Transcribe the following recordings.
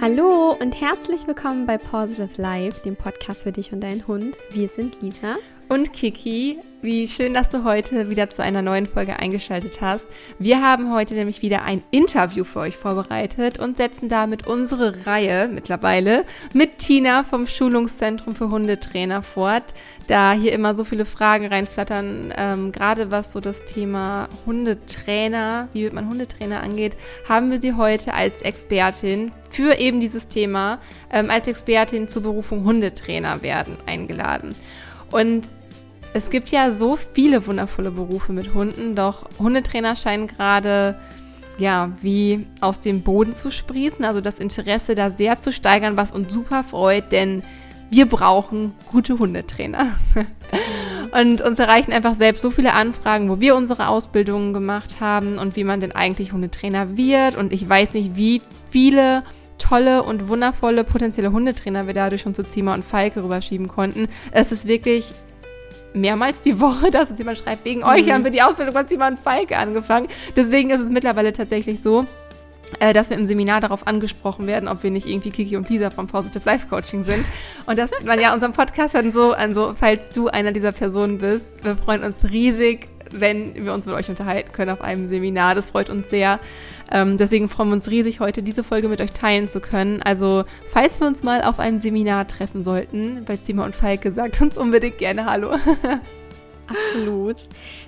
Hallo und herzlich willkommen bei Positive Life, dem Podcast für dich und deinen Hund. Wir sind Lisa und Kiki. Wie schön, dass du heute wieder zu einer neuen Folge eingeschaltet hast. Wir haben heute nämlich wieder ein Interview für euch vorbereitet und setzen damit unsere Reihe mittlerweile mit Tina vom Schulungszentrum für Hundetrainer fort. Da hier immer so viele Fragen reinflattern, ähm, gerade was so das Thema Hundetrainer, wie wird man Hundetrainer angeht, haben wir sie heute als Expertin für eben dieses Thema, ähm, als Expertin zur Berufung Hundetrainer werden eingeladen. Und es gibt ja so viele wundervolle Berufe mit Hunden, doch Hundetrainer scheinen gerade ja, wie aus dem Boden zu sprießen, also das Interesse da sehr zu steigern, was uns super freut, denn wir brauchen gute Hundetrainer. und uns erreichen einfach selbst so viele Anfragen, wo wir unsere Ausbildungen gemacht haben und wie man denn eigentlich Hundetrainer wird. Und ich weiß nicht, wie viele tolle und wundervolle potenzielle Hundetrainer wir dadurch schon zu Zima und Falke rüberschieben konnten. Es ist wirklich mehrmals die Woche, dass uns jemand schreibt, wegen mhm. euch haben wir die Ausbildung von Zima und Falke angefangen. Deswegen ist es mittlerweile tatsächlich so, äh, dass wir im Seminar darauf angesprochen werden, ob wir nicht irgendwie Kiki und Lisa vom Positive Life Coaching sind. Und dass man ja unseren Podcast dann so, also falls du einer dieser Personen bist, wir freuen uns riesig, wenn wir uns mit euch unterhalten können auf einem Seminar. Das freut uns sehr. Ähm, deswegen freuen wir uns riesig, heute diese Folge mit euch teilen zu können. Also, falls wir uns mal auf einem Seminar treffen sollten, bei Zima und Falke, sagt uns unbedingt gerne Hallo. Absolut.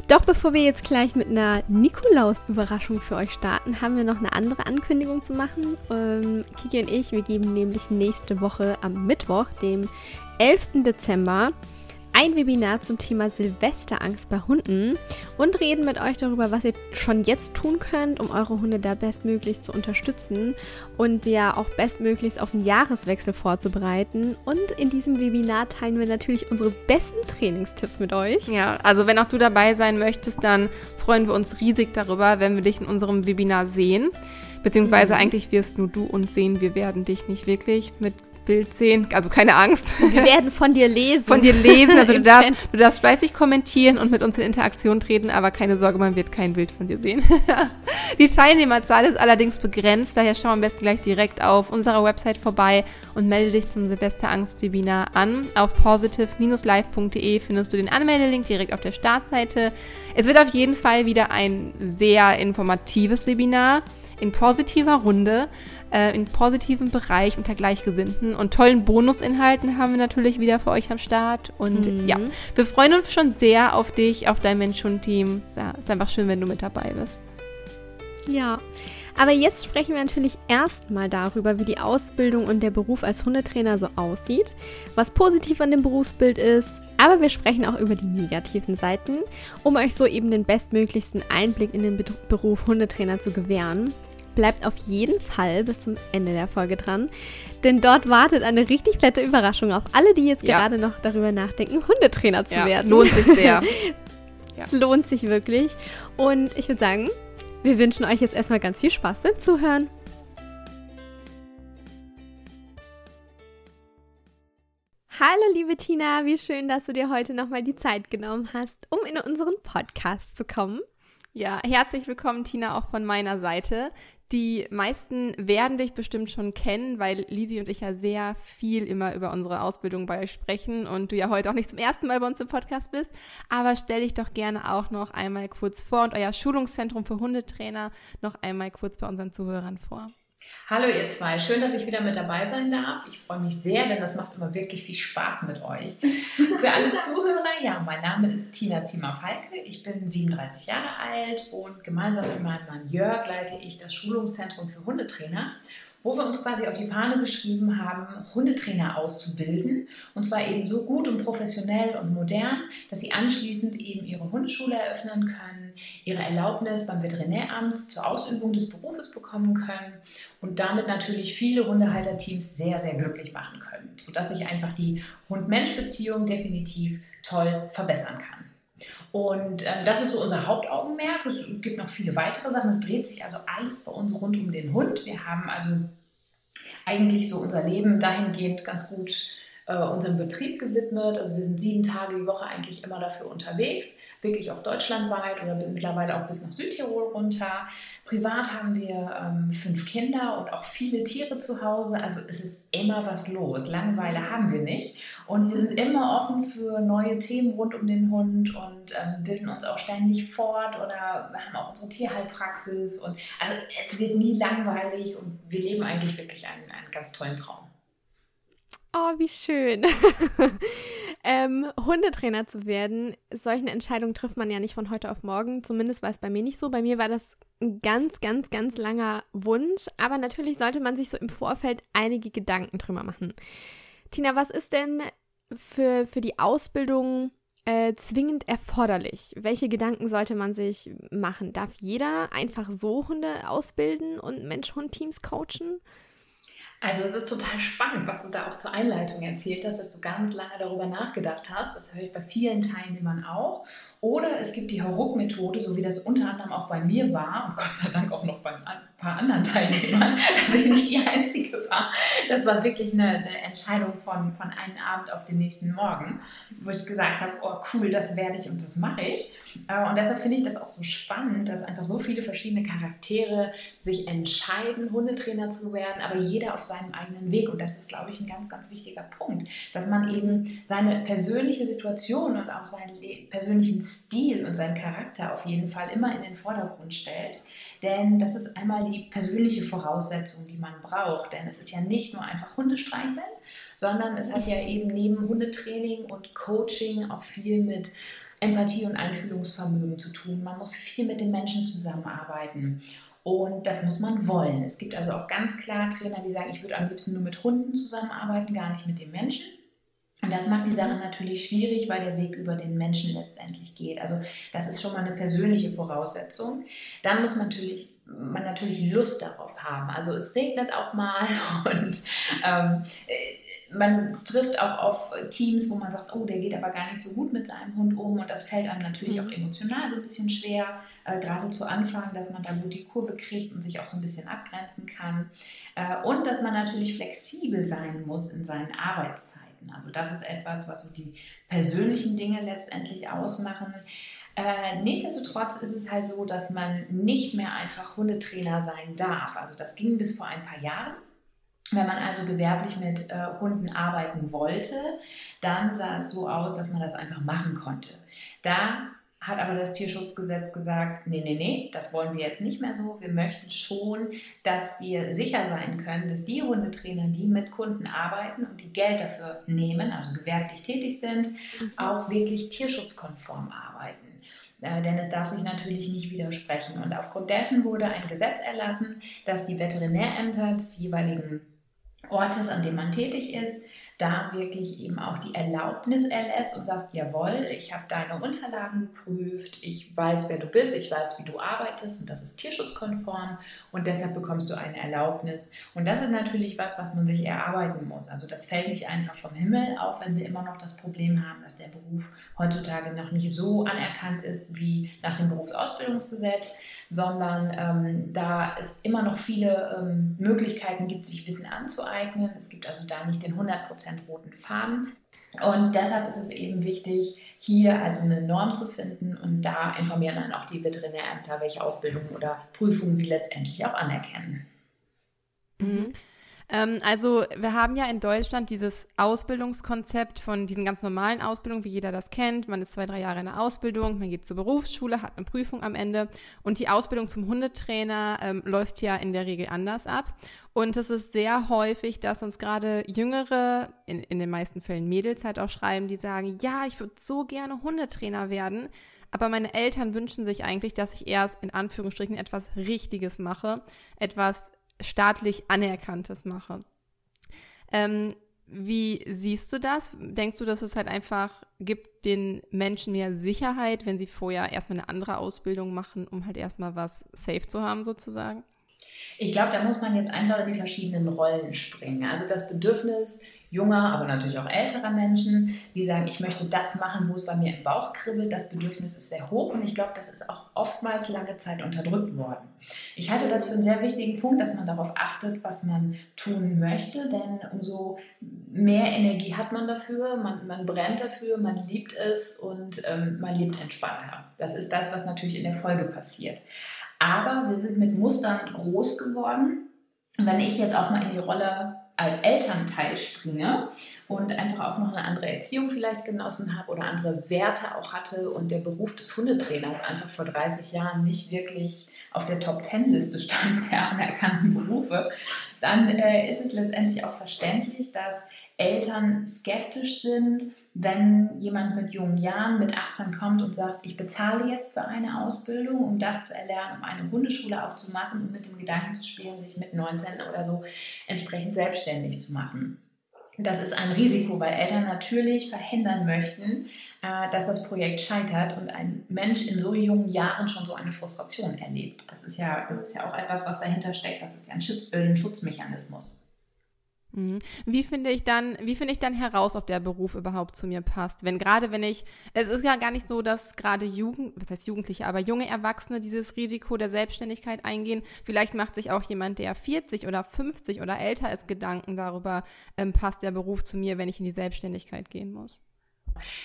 Doch bevor wir jetzt gleich mit einer Nikolaus-Überraschung für euch starten, haben wir noch eine andere Ankündigung zu machen. Ähm, Kiki und ich, wir geben nämlich nächste Woche am Mittwoch, dem 11. Dezember, ein Webinar zum Thema Silvesterangst bei Hunden und reden mit euch darüber, was ihr schon jetzt tun könnt, um eure Hunde da bestmöglichst zu unterstützen und ja auch bestmöglichst auf den Jahreswechsel vorzubereiten. Und in diesem Webinar teilen wir natürlich unsere besten Trainingstipps mit euch. Ja, also wenn auch du dabei sein möchtest, dann freuen wir uns riesig darüber, wenn wir dich in unserem Webinar sehen. Beziehungsweise mhm. eigentlich wirst nur du uns sehen, wir werden dich nicht wirklich mit Bild sehen. Also keine Angst. Wir werden von dir lesen. Von dir lesen. Also du darfst, du darfst fleißig kommentieren und mit uns in Interaktion treten, aber keine Sorge, man wird kein Bild von dir sehen. Die Teilnehmerzahl ist allerdings begrenzt, daher schau am besten gleich direkt auf unserer Website vorbei und melde dich zum Silvesterangst-Webinar an. Auf positive-live.de findest du den Anmeldelink direkt auf der Startseite. Es wird auf jeden Fall wieder ein sehr informatives Webinar in positiver Runde äh, in positiven Bereich unter Gleichgesinnten und tollen Bonusinhalten haben wir natürlich wieder für euch am Start. Und mhm. ja, wir freuen uns schon sehr auf dich, auf dein Mensch-Hund-Team. Es ist einfach schön, wenn du mit dabei bist. Ja. Aber jetzt sprechen wir natürlich erstmal darüber, wie die Ausbildung und der Beruf als Hundetrainer so aussieht, was positiv an dem Berufsbild ist, aber wir sprechen auch über die negativen Seiten, um euch so eben den bestmöglichsten Einblick in den Beruf Hundetrainer zu gewähren. Bleibt auf jeden Fall bis zum Ende der Folge dran, denn dort wartet eine richtig fette Überraschung auf alle, die jetzt ja. gerade noch darüber nachdenken, Hundetrainer zu ja, werden. Lohnt sich sehr. Es lohnt sich wirklich. Und ich würde sagen, wir wünschen euch jetzt erstmal ganz viel Spaß beim Zuhören. Hallo liebe Tina, wie schön, dass du dir heute nochmal die Zeit genommen hast, um in unseren Podcast zu kommen. Ja, herzlich willkommen, Tina, auch von meiner Seite. Die meisten werden dich bestimmt schon kennen, weil Lisi und ich ja sehr viel immer über unsere Ausbildung bei euch sprechen und du ja heute auch nicht zum ersten Mal bei uns im Podcast bist. Aber stell dich doch gerne auch noch einmal kurz vor und euer Schulungszentrum für Hundetrainer noch einmal kurz bei unseren Zuhörern vor. Hallo ihr zwei, schön, dass ich wieder mit dabei sein darf. Ich freue mich sehr, denn das macht immer wirklich viel Spaß mit euch. Für alle Zuhörer, ja, mein Name ist Tina Zimmer-Falke. Ich bin 37 Jahre alt und gemeinsam mit meinem Mann Jörg leite ich das Schulungszentrum für Hundetrainer wo wir uns quasi auf die Fahne geschrieben haben, Hundetrainer auszubilden. Und zwar eben so gut und professionell und modern, dass sie anschließend eben ihre Hundeschule eröffnen können, ihre Erlaubnis beim Veterinäramt zur Ausübung des Berufes bekommen können und damit natürlich viele Hundehalterteams sehr, sehr glücklich machen können, sodass sich einfach die Hund-Mensch-Beziehung definitiv toll verbessern kann. Und ähm, das ist so unser Hauptaugenmerk. Es gibt noch viele weitere Sachen. Es dreht sich also alles bei uns rund um den Hund. Wir haben also eigentlich so unser Leben dahingehend ganz gut äh, unserem Betrieb gewidmet. Also wir sind sieben Tage die Woche eigentlich immer dafür unterwegs, wirklich auch deutschlandweit oder mittlerweile auch bis nach Südtirol runter. Privat haben wir ähm, fünf Kinder und auch viele Tiere zu Hause. Also es ist immer was los. Langeweile haben wir nicht. Und wir sind immer offen für neue Themen rund um den Hund und ähm, bilden uns auch ständig fort oder wir haben auch unsere Tierheilpraxis. Und also es wird nie langweilig und wir leben eigentlich wirklich einen, einen ganz tollen Traum. Oh, wie schön. ähm, Hundetrainer zu werden, solche Entscheidungen trifft man ja nicht von heute auf morgen. Zumindest war es bei mir nicht so. Bei mir war das ein ganz, ganz, ganz langer Wunsch. Aber natürlich sollte man sich so im Vorfeld einige Gedanken drüber machen. Tina, was ist denn für, für die Ausbildung äh, zwingend erforderlich? Welche Gedanken sollte man sich machen? Darf jeder einfach so Hunde ausbilden und Mensch-Hund-Teams coachen? Also es ist total spannend, was du da auch zur Einleitung erzählt hast, dass du ganz lange darüber nachgedacht hast. Das höre ich bei vielen Teilnehmern auch. Oder es gibt die Hauruck-Methode, so wie das unter anderem auch bei mir war und Gott sei Dank auch noch bei ein paar anderen Teilnehmern, dass ich nicht die Einzige war. Das war wirklich eine, eine, Entscheidung von, von einem Abend auf den nächsten Morgen, wo ich gesagt habe, oh cool, das werde ich und das mache ich. Äh, und deshalb finde ich das auch so spannend, dass einfach so viele verschiedene Charaktere sich entscheiden, Hundetrainer zu werden, aber jeder auf seinem eigenen Weg. Und das ist, glaube ich, ein ganz, ganz wichtiger Punkt, dass man eben seine persönliche Situation und auch seinen persönlichen Stil und seinen Charakter auf jeden Fall immer in den Vordergrund stellt. Denn das ist einmal die persönliche Voraussetzung, die man braucht. Denn es ist ja nicht nur einfach Hundestreicheln, sondern es hat ja eben neben Hundetraining und Coaching auch viel mit Empathie und Einfühlungsvermögen zu tun. Man muss viel mit den Menschen zusammenarbeiten. Und das muss man wollen. Es gibt also auch ganz klar Trainer, die sagen, ich würde am liebsten nur mit Hunden zusammenarbeiten, gar nicht mit den Menschen. Und das macht die Sache natürlich schwierig, weil der Weg über den Menschen letztendlich geht. Also das ist schon mal eine persönliche Voraussetzung. Dann muss man natürlich, man natürlich Lust darauf haben. Also es regnet auch mal und ähm, man trifft auch auf Teams, wo man sagt, oh, der geht aber gar nicht so gut mit seinem Hund um und das fällt einem natürlich mhm. auch emotional so ein bisschen schwer, äh, gerade zu Anfang, dass man da gut die Kurve kriegt und sich auch so ein bisschen abgrenzen kann. Äh, und dass man natürlich flexibel sein muss in seinen Arbeitszeiten. Also das ist etwas, was so die persönlichen Dinge letztendlich ausmachen. Äh, nichtsdestotrotz ist es halt so, dass man nicht mehr einfach Hundetrainer sein darf. Also das ging bis vor ein paar Jahren. Wenn man also gewerblich mit äh, Hunden arbeiten wollte, dann sah es so aus, dass man das einfach machen konnte. Da hat aber das Tierschutzgesetz gesagt, nee, nee, nee, das wollen wir jetzt nicht mehr so. Wir möchten schon, dass wir sicher sein können, dass die Hundetrainer, die mit Kunden arbeiten und die Geld dafür nehmen, also gewerblich tätig sind, mhm. auch wirklich tierschutzkonform arbeiten. Äh, denn es darf sich natürlich nicht widersprechen. Und aufgrund dessen wurde ein Gesetz erlassen, dass die Veterinärämter des jeweiligen Ortes, an dem man tätig ist, da wirklich eben auch die Erlaubnis erlässt und sagt, jawohl, ich habe deine Unterlagen geprüft, ich weiß, wer du bist, ich weiß, wie du arbeitest und das ist tierschutzkonform und deshalb bekommst du eine Erlaubnis. Und das ist natürlich was, was man sich erarbeiten muss. Also das fällt nicht einfach vom Himmel, auch wenn wir immer noch das Problem haben, dass der Beruf heutzutage noch nicht so anerkannt ist wie nach dem Berufsausbildungsgesetz sondern ähm, da es immer noch viele ähm, Möglichkeiten gibt, sich Wissen anzueignen. Es gibt also da nicht den 100% roten Faden. Und deshalb ist es eben wichtig, hier also eine Norm zu finden und da informieren dann auch die Veterinärämter, welche Ausbildungen oder Prüfungen sie letztendlich auch anerkennen. Mhm. Ähm, also wir haben ja in Deutschland dieses Ausbildungskonzept von diesen ganz normalen Ausbildungen, wie jeder das kennt. Man ist zwei, drei Jahre in der Ausbildung, man geht zur Berufsschule, hat eine Prüfung am Ende und die Ausbildung zum Hundetrainer ähm, läuft ja in der Regel anders ab. Und es ist sehr häufig, dass uns gerade Jüngere, in, in den meisten Fällen Mädels halt auch schreiben, die sagen, ja, ich würde so gerne Hundetrainer werden. Aber meine Eltern wünschen sich eigentlich, dass ich erst in Anführungsstrichen etwas Richtiges mache, etwas staatlich Anerkanntes mache. Ähm, wie siehst du das? Denkst du, dass es halt einfach gibt den Menschen mehr Sicherheit, wenn sie vorher erstmal eine andere Ausbildung machen, um halt erstmal was safe zu haben sozusagen? Ich glaube, da muss man jetzt einfach in die verschiedenen Rollen springen. Also das Bedürfnis junger, aber natürlich auch älterer Menschen, die sagen, ich möchte das machen, wo es bei mir im Bauch kribbelt. Das Bedürfnis ist sehr hoch und ich glaube, das ist auch oftmals lange Zeit unterdrückt worden. Ich halte das für einen sehr wichtigen Punkt, dass man darauf achtet, was man tun möchte, denn umso mehr Energie hat man dafür, man, man brennt dafür, man liebt es und ähm, man lebt entspannter. Das ist das, was natürlich in der Folge passiert. Aber wir sind mit Mustern groß geworden. wenn ich jetzt auch mal in die Rolle als Elternteil springe und einfach auch noch eine andere Erziehung vielleicht genossen habe oder andere Werte auch hatte und der Beruf des Hundetrainers einfach vor 30 Jahren nicht wirklich auf der Top-10-Liste stand der anerkannten Berufe, dann äh, ist es letztendlich auch verständlich, dass Eltern skeptisch sind, wenn jemand mit jungen Jahren, mit 18 kommt und sagt, ich bezahle jetzt für eine Ausbildung, um das zu erlernen, um eine Hundeschule aufzumachen und mit dem Gedanken zu spielen, sich mit 19 oder so entsprechend selbstständig zu machen. Das ist ein Risiko, weil Eltern natürlich verhindern möchten, äh, dass das Projekt scheitert und ein Mensch in so jungen Jahren schon so eine Frustration erlebt. Das ist ja, das ist ja auch etwas, was dahinter steckt. Das ist ja ein, ein Schutzmechanismus. Mhm. Wie finde ich dann, wie finde ich dann heraus, ob der Beruf überhaupt zu mir passt? Wenn gerade, wenn ich, es ist ja gar nicht so, dass gerade Jugend, was heißt Jugendliche, aber junge Erwachsene dieses Risiko der Selbstständigkeit eingehen. Vielleicht macht sich auch jemand, der 40 oder 50 oder älter ist, Gedanken darüber, ähm, passt der Beruf zu mir, wenn ich in die Selbstständigkeit gehen muss.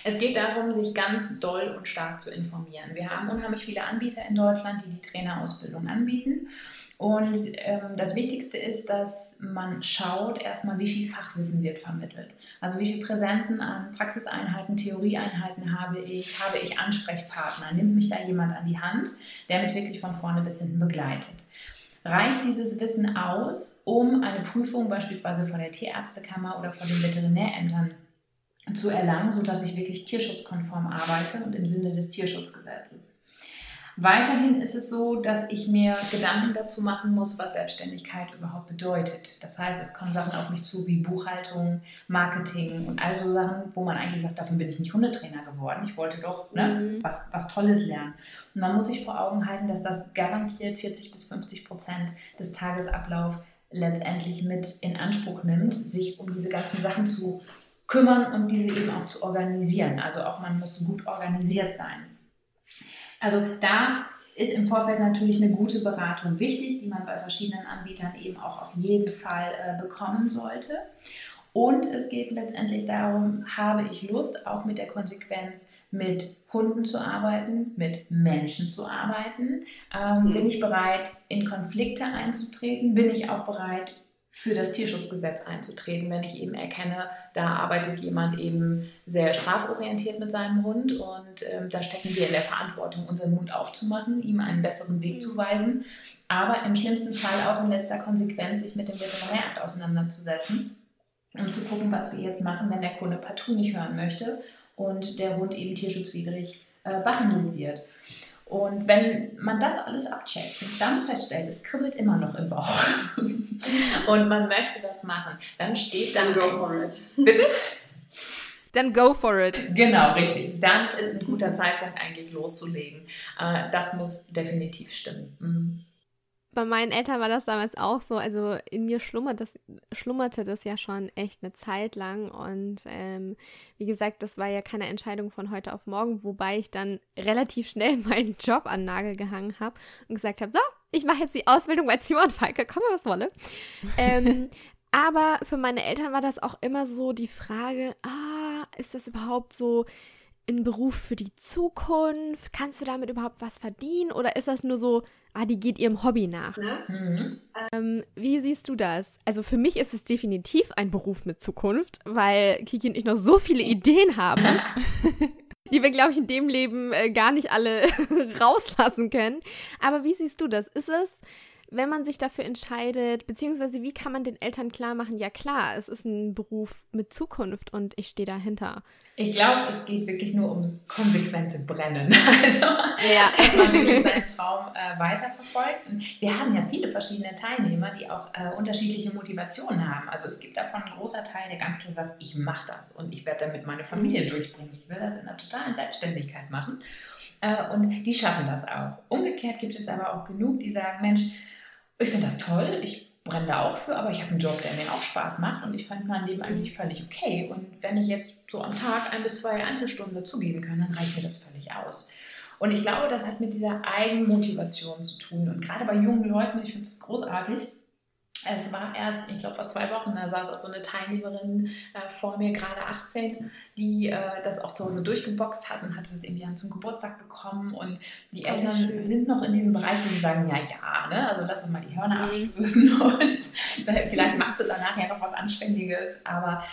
Es geht darum, sich ganz doll und stark zu informieren. Wir haben unheimlich viele Anbieter in Deutschland, die die Trainerausbildung anbieten. Und ähm, das Wichtigste ist, dass man schaut erstmal, wie viel Fachwissen wird vermittelt. Also wie viele Präsenzen an Praxiseinheiten, Theorieeinheiten habe ich, habe ich Ansprechpartner, nimmt mich da jemand an die Hand, der mich wirklich von vorne bis hinten begleitet. Reicht dieses Wissen aus, um eine Prüfung beispielsweise von der Tierärztekammer oder von den Veterinärämtern zu erlangen, sodass ich wirklich tierschutzkonform arbeite und im Sinne des Tierschutzgesetzes? Weiterhin ist es so, dass ich mir Gedanken dazu machen muss, was Selbstständigkeit überhaupt bedeutet. Das heißt, es kommen Sachen auf mich zu wie Buchhaltung, Marketing und all so Sachen, wo man eigentlich sagt, dafür bin ich nicht Hundetrainer geworden. Ich wollte doch ne, mhm. was, was Tolles lernen. Und man muss sich vor Augen halten, dass das garantiert 40 bis 50 Prozent des Tagesablaufs letztendlich mit in Anspruch nimmt, sich um diese ganzen Sachen zu kümmern und diese eben auch zu organisieren. Also auch man muss gut organisiert sein. Also da ist im Vorfeld natürlich eine gute Beratung wichtig, die man bei verschiedenen Anbietern eben auch auf jeden Fall äh, bekommen sollte. Und es geht letztendlich darum, habe ich Lust, auch mit der Konsequenz mit Hunden zu arbeiten, mit Menschen zu arbeiten? Ähm, mhm. Bin ich bereit, in Konflikte einzutreten? Bin ich auch bereit, für das Tierschutzgesetz einzutreten, wenn ich eben erkenne, da arbeitet jemand eben sehr straforientiert mit seinem Hund und ähm, da stecken wir in der Verantwortung, unseren Mund aufzumachen, ihm einen besseren Weg zu weisen, aber im schlimmsten Fall auch in letzter Konsequenz sich mit dem Veterinärakt auseinanderzusetzen und zu gucken, was wir jetzt machen, wenn der Kunde partout nicht hören möchte und der Hund eben tierschutzwidrig äh, behandelt wird. Und wenn man das alles abcheckt und dann feststellt, es kribbelt immer noch im Bauch und man möchte das machen, dann steht dann. Go for it. Bitte? Dann go for it. Genau, richtig. Dann ist ein guter Zeitpunkt eigentlich loszulegen. Äh, das muss definitiv stimmen. Bei meinen Eltern war das damals auch so. Also in mir schlummert das, schlummerte das ja schon echt eine Zeit lang. Und ähm, wie gesagt, das war ja keine Entscheidung von heute auf morgen, wobei ich dann relativ schnell meinen Job an Nagel gehangen habe und gesagt habe, so, ich mache jetzt die Ausbildung bei Simon Falke, komme was wolle. ähm, aber für meine Eltern war das auch immer so die Frage, ah, ist das überhaupt so ein Beruf für die Zukunft? Kannst du damit überhaupt was verdienen? Oder ist das nur so, ah, die geht ihrem Hobby nach? Ne? Mhm. Ähm, wie siehst du das? Also für mich ist es definitiv ein Beruf mit Zukunft, weil Kiki und ich noch so viele Ideen haben. die wir, glaube ich, in dem Leben äh, gar nicht alle rauslassen können. Aber wie siehst du das? Ist es wenn man sich dafür entscheidet, beziehungsweise wie kann man den Eltern klar machen, ja klar, es ist ein Beruf mit Zukunft und ich stehe dahinter. Ich glaube, es geht wirklich nur ums konsequente Brennen. Also, ja. dass man wirklich seinen Traum äh, weiterverfolgt. Und wir haben ja viele verschiedene Teilnehmer, die auch äh, unterschiedliche Motivationen haben. Also es gibt davon einen großer Teil, der ganz klar sagt, ich mache das und ich werde damit meine Familie mhm. durchbringen. Ich will das in einer totalen Selbstständigkeit machen. Äh, und die schaffen das auch. Umgekehrt gibt es aber auch genug, die sagen, Mensch, ich finde das toll, ich brenne da auch für, aber ich habe einen Job, der mir auch Spaß macht und ich fand mein Leben eigentlich völlig okay. Und wenn ich jetzt so am Tag ein bis zwei Einzelstunden dazugeben kann, dann reicht mir das völlig aus. Und ich glaube, das hat mit dieser Eigenmotivation zu tun. Und gerade bei jungen Leuten, ich finde das großartig, es war erst, ich glaube, vor zwei Wochen, da saß auch so eine Teilnehmerin äh, vor mir, gerade 18, die äh, das auch zu Hause durchgeboxt hat und hatte das irgendwie zum Geburtstag bekommen. Und die oh, Eltern sind noch in diesem Bereich, wo sie sagen, ja, ja, ne? also lass uns mal die Hörner mhm. abstößen und vielleicht macht sie danach ja noch was Anständiges. Aber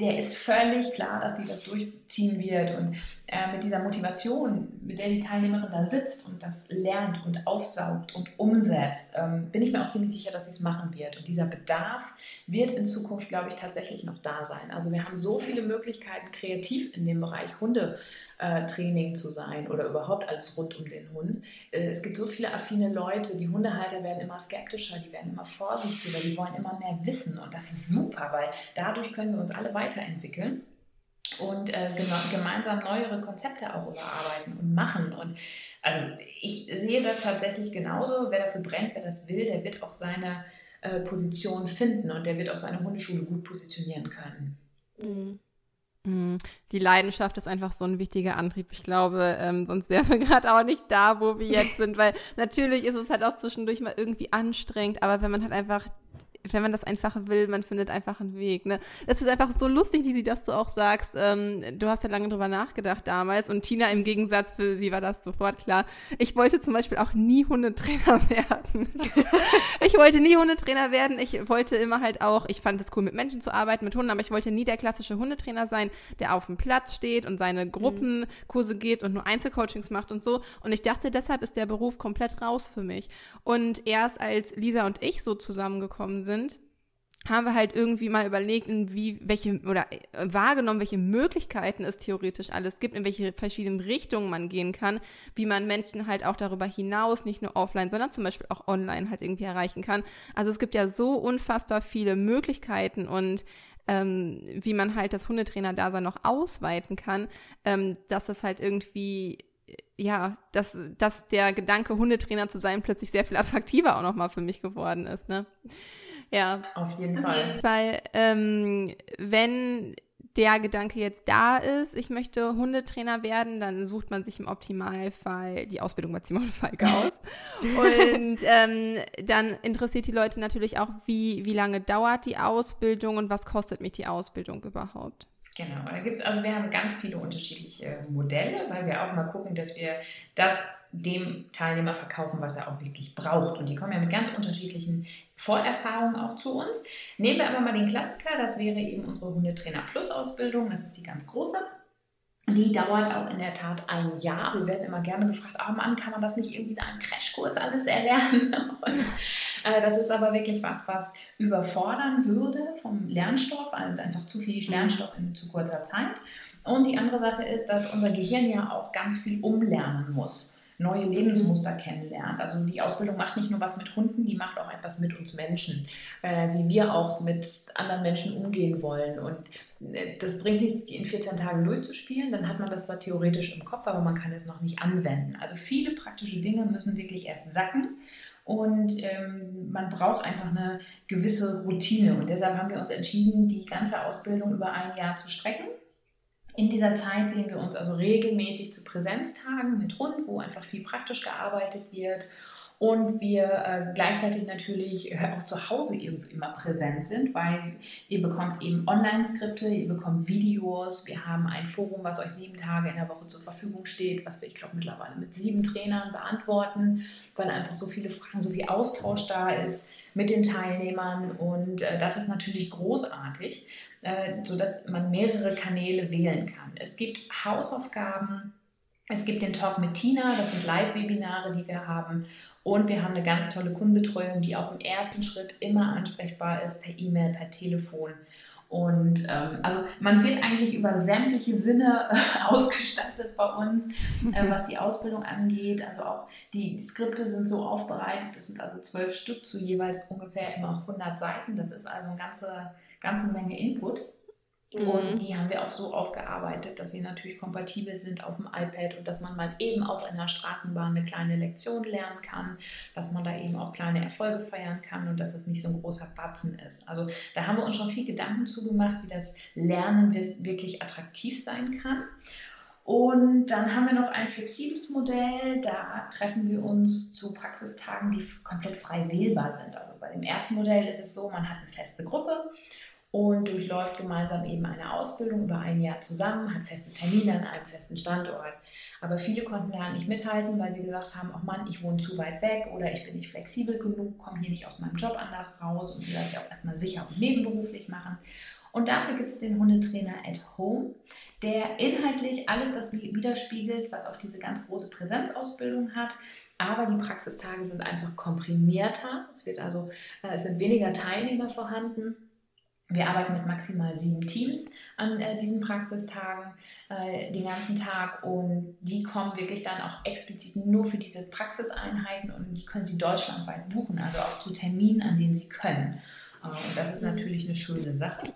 der ist völlig klar, dass die das durchziehen wird. Und äh, mit dieser Motivation, mit der die Teilnehmerin da sitzt und das lernt und aufsaugt und umsetzt, ähm, bin ich mir auch ziemlich sicher, dass sie es machen wird. Und dieser Bedarf wird in Zukunft, glaube ich, tatsächlich noch da sein. Also wir haben so viele Möglichkeiten, kreativ in dem Bereich Hunde äh, Training zu sein oder überhaupt alles rund um den Hund. Äh, es gibt so viele affine Leute, die Hundehalter werden immer skeptischer, die werden immer vorsichtiger, die wollen immer mehr wissen und das ist super, weil dadurch können wir uns alle weiterentwickeln und äh, gemeinsam neuere Konzepte auch überarbeiten und machen. Und also ich sehe das tatsächlich genauso. Wer dafür brennt, wer das will, der wird auch seine Position finden und der wird auch seine Hundeschule gut positionieren können. Mhm. Mhm. Die Leidenschaft ist einfach so ein wichtiger Antrieb. Ich glaube, ähm, sonst wären wir gerade auch nicht da, wo wir jetzt sind, weil natürlich ist es halt auch zwischendurch mal irgendwie anstrengend, aber wenn man halt einfach wenn man das einfach will, man findet einfach einen Weg. Ne? Es ist einfach so lustig, Lisi, dass du auch sagst, ähm, du hast ja lange drüber nachgedacht damals und Tina im Gegensatz, für sie war das sofort klar. Ich wollte zum Beispiel auch nie Hundetrainer werden. ich wollte nie Hundetrainer werden. Ich wollte immer halt auch, ich fand es cool, mit Menschen zu arbeiten, mit Hunden, aber ich wollte nie der klassische Hundetrainer sein, der auf dem Platz steht und seine Gruppenkurse gibt und nur Einzelcoachings macht und so. Und ich dachte, deshalb ist der Beruf komplett raus für mich. Und erst als Lisa und ich so zusammengekommen sind, sind, haben wir halt irgendwie mal überlegt, in wie, welche, oder äh, wahrgenommen, welche Möglichkeiten es theoretisch alles gibt, in welche verschiedenen Richtungen man gehen kann, wie man Menschen halt auch darüber hinaus, nicht nur offline, sondern zum Beispiel auch online halt irgendwie erreichen kann. Also es gibt ja so unfassbar viele Möglichkeiten und ähm, wie man halt das Hundetrainer-Dasein noch ausweiten kann, ähm, dass das halt irgendwie ja, dass, dass der Gedanke, Hundetrainer zu sein, plötzlich sehr viel attraktiver auch nochmal für mich geworden ist, ne? Ja. Auf jeden Fall. Weil, ähm, wenn der Gedanke jetzt da ist, ich möchte Hundetrainer werden, dann sucht man sich im Optimalfall die Ausbildung bei Simon Falk aus. und ähm, dann interessiert die Leute natürlich auch, wie, wie lange dauert die Ausbildung und was kostet mich die Ausbildung überhaupt. Genau, da gibt's, also wir haben ganz viele unterschiedliche Modelle, weil wir auch mal gucken, dass wir das dem Teilnehmer verkaufen, was er auch wirklich braucht. Und die kommen ja mit ganz unterschiedlichen Vorerfahrungen auch zu uns. Nehmen wir aber mal den Klassiker, das wäre eben unsere Hundetrainer Plus Ausbildung, das ist die ganz große. Die dauert auch in der Tat ein Jahr. Wir werden immer gerne gefragt, oh Mann, kann man das nicht irgendwie in einem Crashkurs alles erlernen? Und äh, das ist aber wirklich was, was überfordern würde vom Lernstoff, also einfach zu viel Lernstoff in zu kurzer Zeit. Und die andere Sache ist, dass unser Gehirn ja auch ganz viel umlernen muss neue Lebensmuster kennenlernt. Also die Ausbildung macht nicht nur was mit Hunden, die macht auch etwas mit uns Menschen, äh, wie wir auch mit anderen Menschen umgehen wollen. Und das bringt nichts, die in 14 Tagen durchzuspielen, dann hat man das zwar theoretisch im Kopf, aber man kann es noch nicht anwenden. Also viele praktische Dinge müssen wirklich erst sacken. Und ähm, man braucht einfach eine gewisse Routine. Und deshalb haben wir uns entschieden, die ganze Ausbildung über ein Jahr zu strecken. In dieser Zeit sehen wir uns also regelmäßig zu Präsenztagen mit Hund, wo einfach viel praktisch gearbeitet wird und wir äh, gleichzeitig natürlich äh, auch zu Hause immer präsent sind, weil ihr bekommt eben Online-Skripte, ihr bekommt Videos, wir haben ein Forum, was euch sieben Tage in der Woche zur Verfügung steht, was wir, ich glaube, mittlerweile mit sieben Trainern beantworten, weil einfach so viele Fragen, so viel Austausch da ist mit den Teilnehmern und äh, das ist natürlich großartig äh, sodass man mehrere Kanäle wählen kann. Es gibt Hausaufgaben, es gibt den Talk mit Tina, das sind Live-Webinare, die wir haben. Und wir haben eine ganz tolle Kundenbetreuung, die auch im ersten Schritt immer ansprechbar ist, per E-Mail, per Telefon. Und ähm, also man wird eigentlich über sämtliche Sinne äh, ausgestattet bei uns, äh, was die Ausbildung angeht. Also auch die, die Skripte sind so aufbereitet, das sind also zwölf Stück zu jeweils ungefähr immer 100 Seiten. Das ist also eine ganze ganze Menge Input. Und mhm. die haben wir auch so aufgearbeitet, dass sie natürlich kompatibel sind auf dem iPad und dass man mal eben auf einer Straßenbahn eine kleine Lektion lernen kann, dass man da eben auch kleine Erfolge feiern kann und dass es nicht so ein großer Batzen ist. Also da haben wir uns schon viel Gedanken zugemacht, wie das Lernen wirklich attraktiv sein kann. Und dann haben wir noch ein flexibles Modell. Da treffen wir uns zu Praxistagen, die komplett frei wählbar sind. Also bei dem ersten Modell ist es so, man hat eine feste Gruppe und durchläuft gemeinsam eben eine Ausbildung über ein Jahr zusammen, hat feste Termine an einem festen Standort. Aber viele konnten da nicht mithalten, weil sie gesagt haben, oh Mann, ich wohne zu weit weg oder ich bin nicht flexibel genug, komme hier nicht aus meinem Job anders raus und will das ja auch erstmal sicher und nebenberuflich machen. Und dafür gibt es den Hundetrainer at Home, der inhaltlich alles das widerspiegelt, was auch diese ganz große Präsenzausbildung hat. Aber die Praxistage sind einfach komprimierter. Es wird also, äh, es sind weniger Teilnehmer vorhanden wir arbeiten mit maximal sieben Teams an äh, diesen Praxistagen äh, den ganzen Tag und die kommen wirklich dann auch explizit nur für diese Praxiseinheiten und die können Sie deutschlandweit buchen, also auch zu Terminen, an denen Sie können. Äh, und das ist natürlich eine schöne Sache.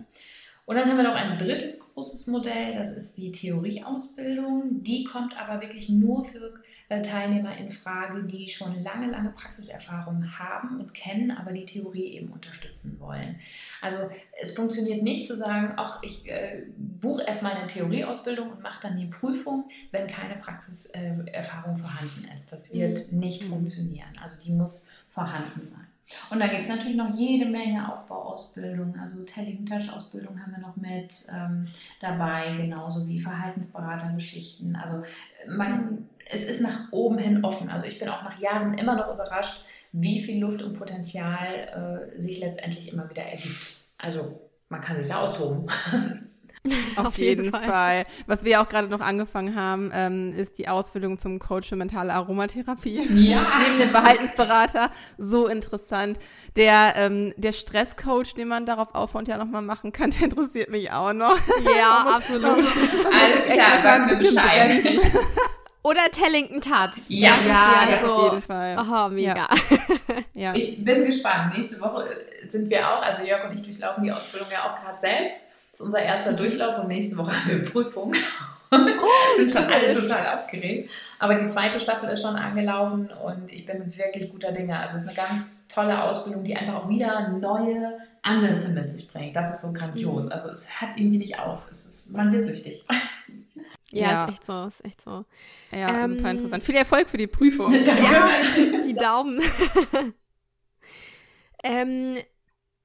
Und dann haben wir noch ein drittes großes Modell, das ist die Theorieausbildung. Die kommt aber wirklich nur für Teilnehmer in Frage, die schon lange, lange Praxiserfahrung haben und kennen, aber die Theorie eben unterstützen wollen. Also es funktioniert nicht zu sagen, ach, ich äh, buche erstmal eine Theorieausbildung und mache dann die Prüfung, wenn keine Praxiserfahrung äh, vorhanden ist. Das wird mhm. nicht funktionieren. Also die muss vorhanden sein. Und da gibt es natürlich noch jede Menge Aufbauausbildung, also Telling-Touch-Ausbildung haben wir noch mit ähm, dabei, genauso wie Verhaltensberatergeschichten. Also man, es ist nach oben hin offen. Also ich bin auch nach Jahren immer noch überrascht, wie viel Luft und Potenzial äh, sich letztendlich immer wieder ergibt. Also man kann sich da austoben. Auf, Auf jeden, jeden Fall. Fall. Was wir auch gerade noch angefangen haben, ähm, ist die Ausbildung zum Coach für mentale Aromatherapie. Ja. Neben dem Verhaltensberater. So interessant. Der, ähm, der Stresscoach, den man darauf aufbaut ja nochmal machen kann, der interessiert mich auch noch. Ja, absolut. Alles klar, sagen wir Bescheid. Oder Tellington Touch. Ja, ja, ja so, auf jeden Fall. Oh, mega. Ja. Ich bin gespannt. Nächste Woche sind wir auch, also Jörg und ich durchlaufen die Ausbildung ja auch gerade selbst. Das ist unser erster Durchlauf und nächste Woche haben wir Prüfung. Oh, sind schon alle total aufgeregt. Aber die zweite Staffel ist schon angelaufen und ich bin wirklich guter Dinge. Also es ist eine ganz tolle Ausbildung, die einfach auch wieder neue Ansätze mit sich bringt. Das ist so grandios. Mhm. Also es hört irgendwie nicht auf. Es ist, man wird süchtig. Ja, ja, ist echt so, ist echt so. Ja, ähm, super interessant. Viel Erfolg für die Prüfung. ja, die Daumen. ähm,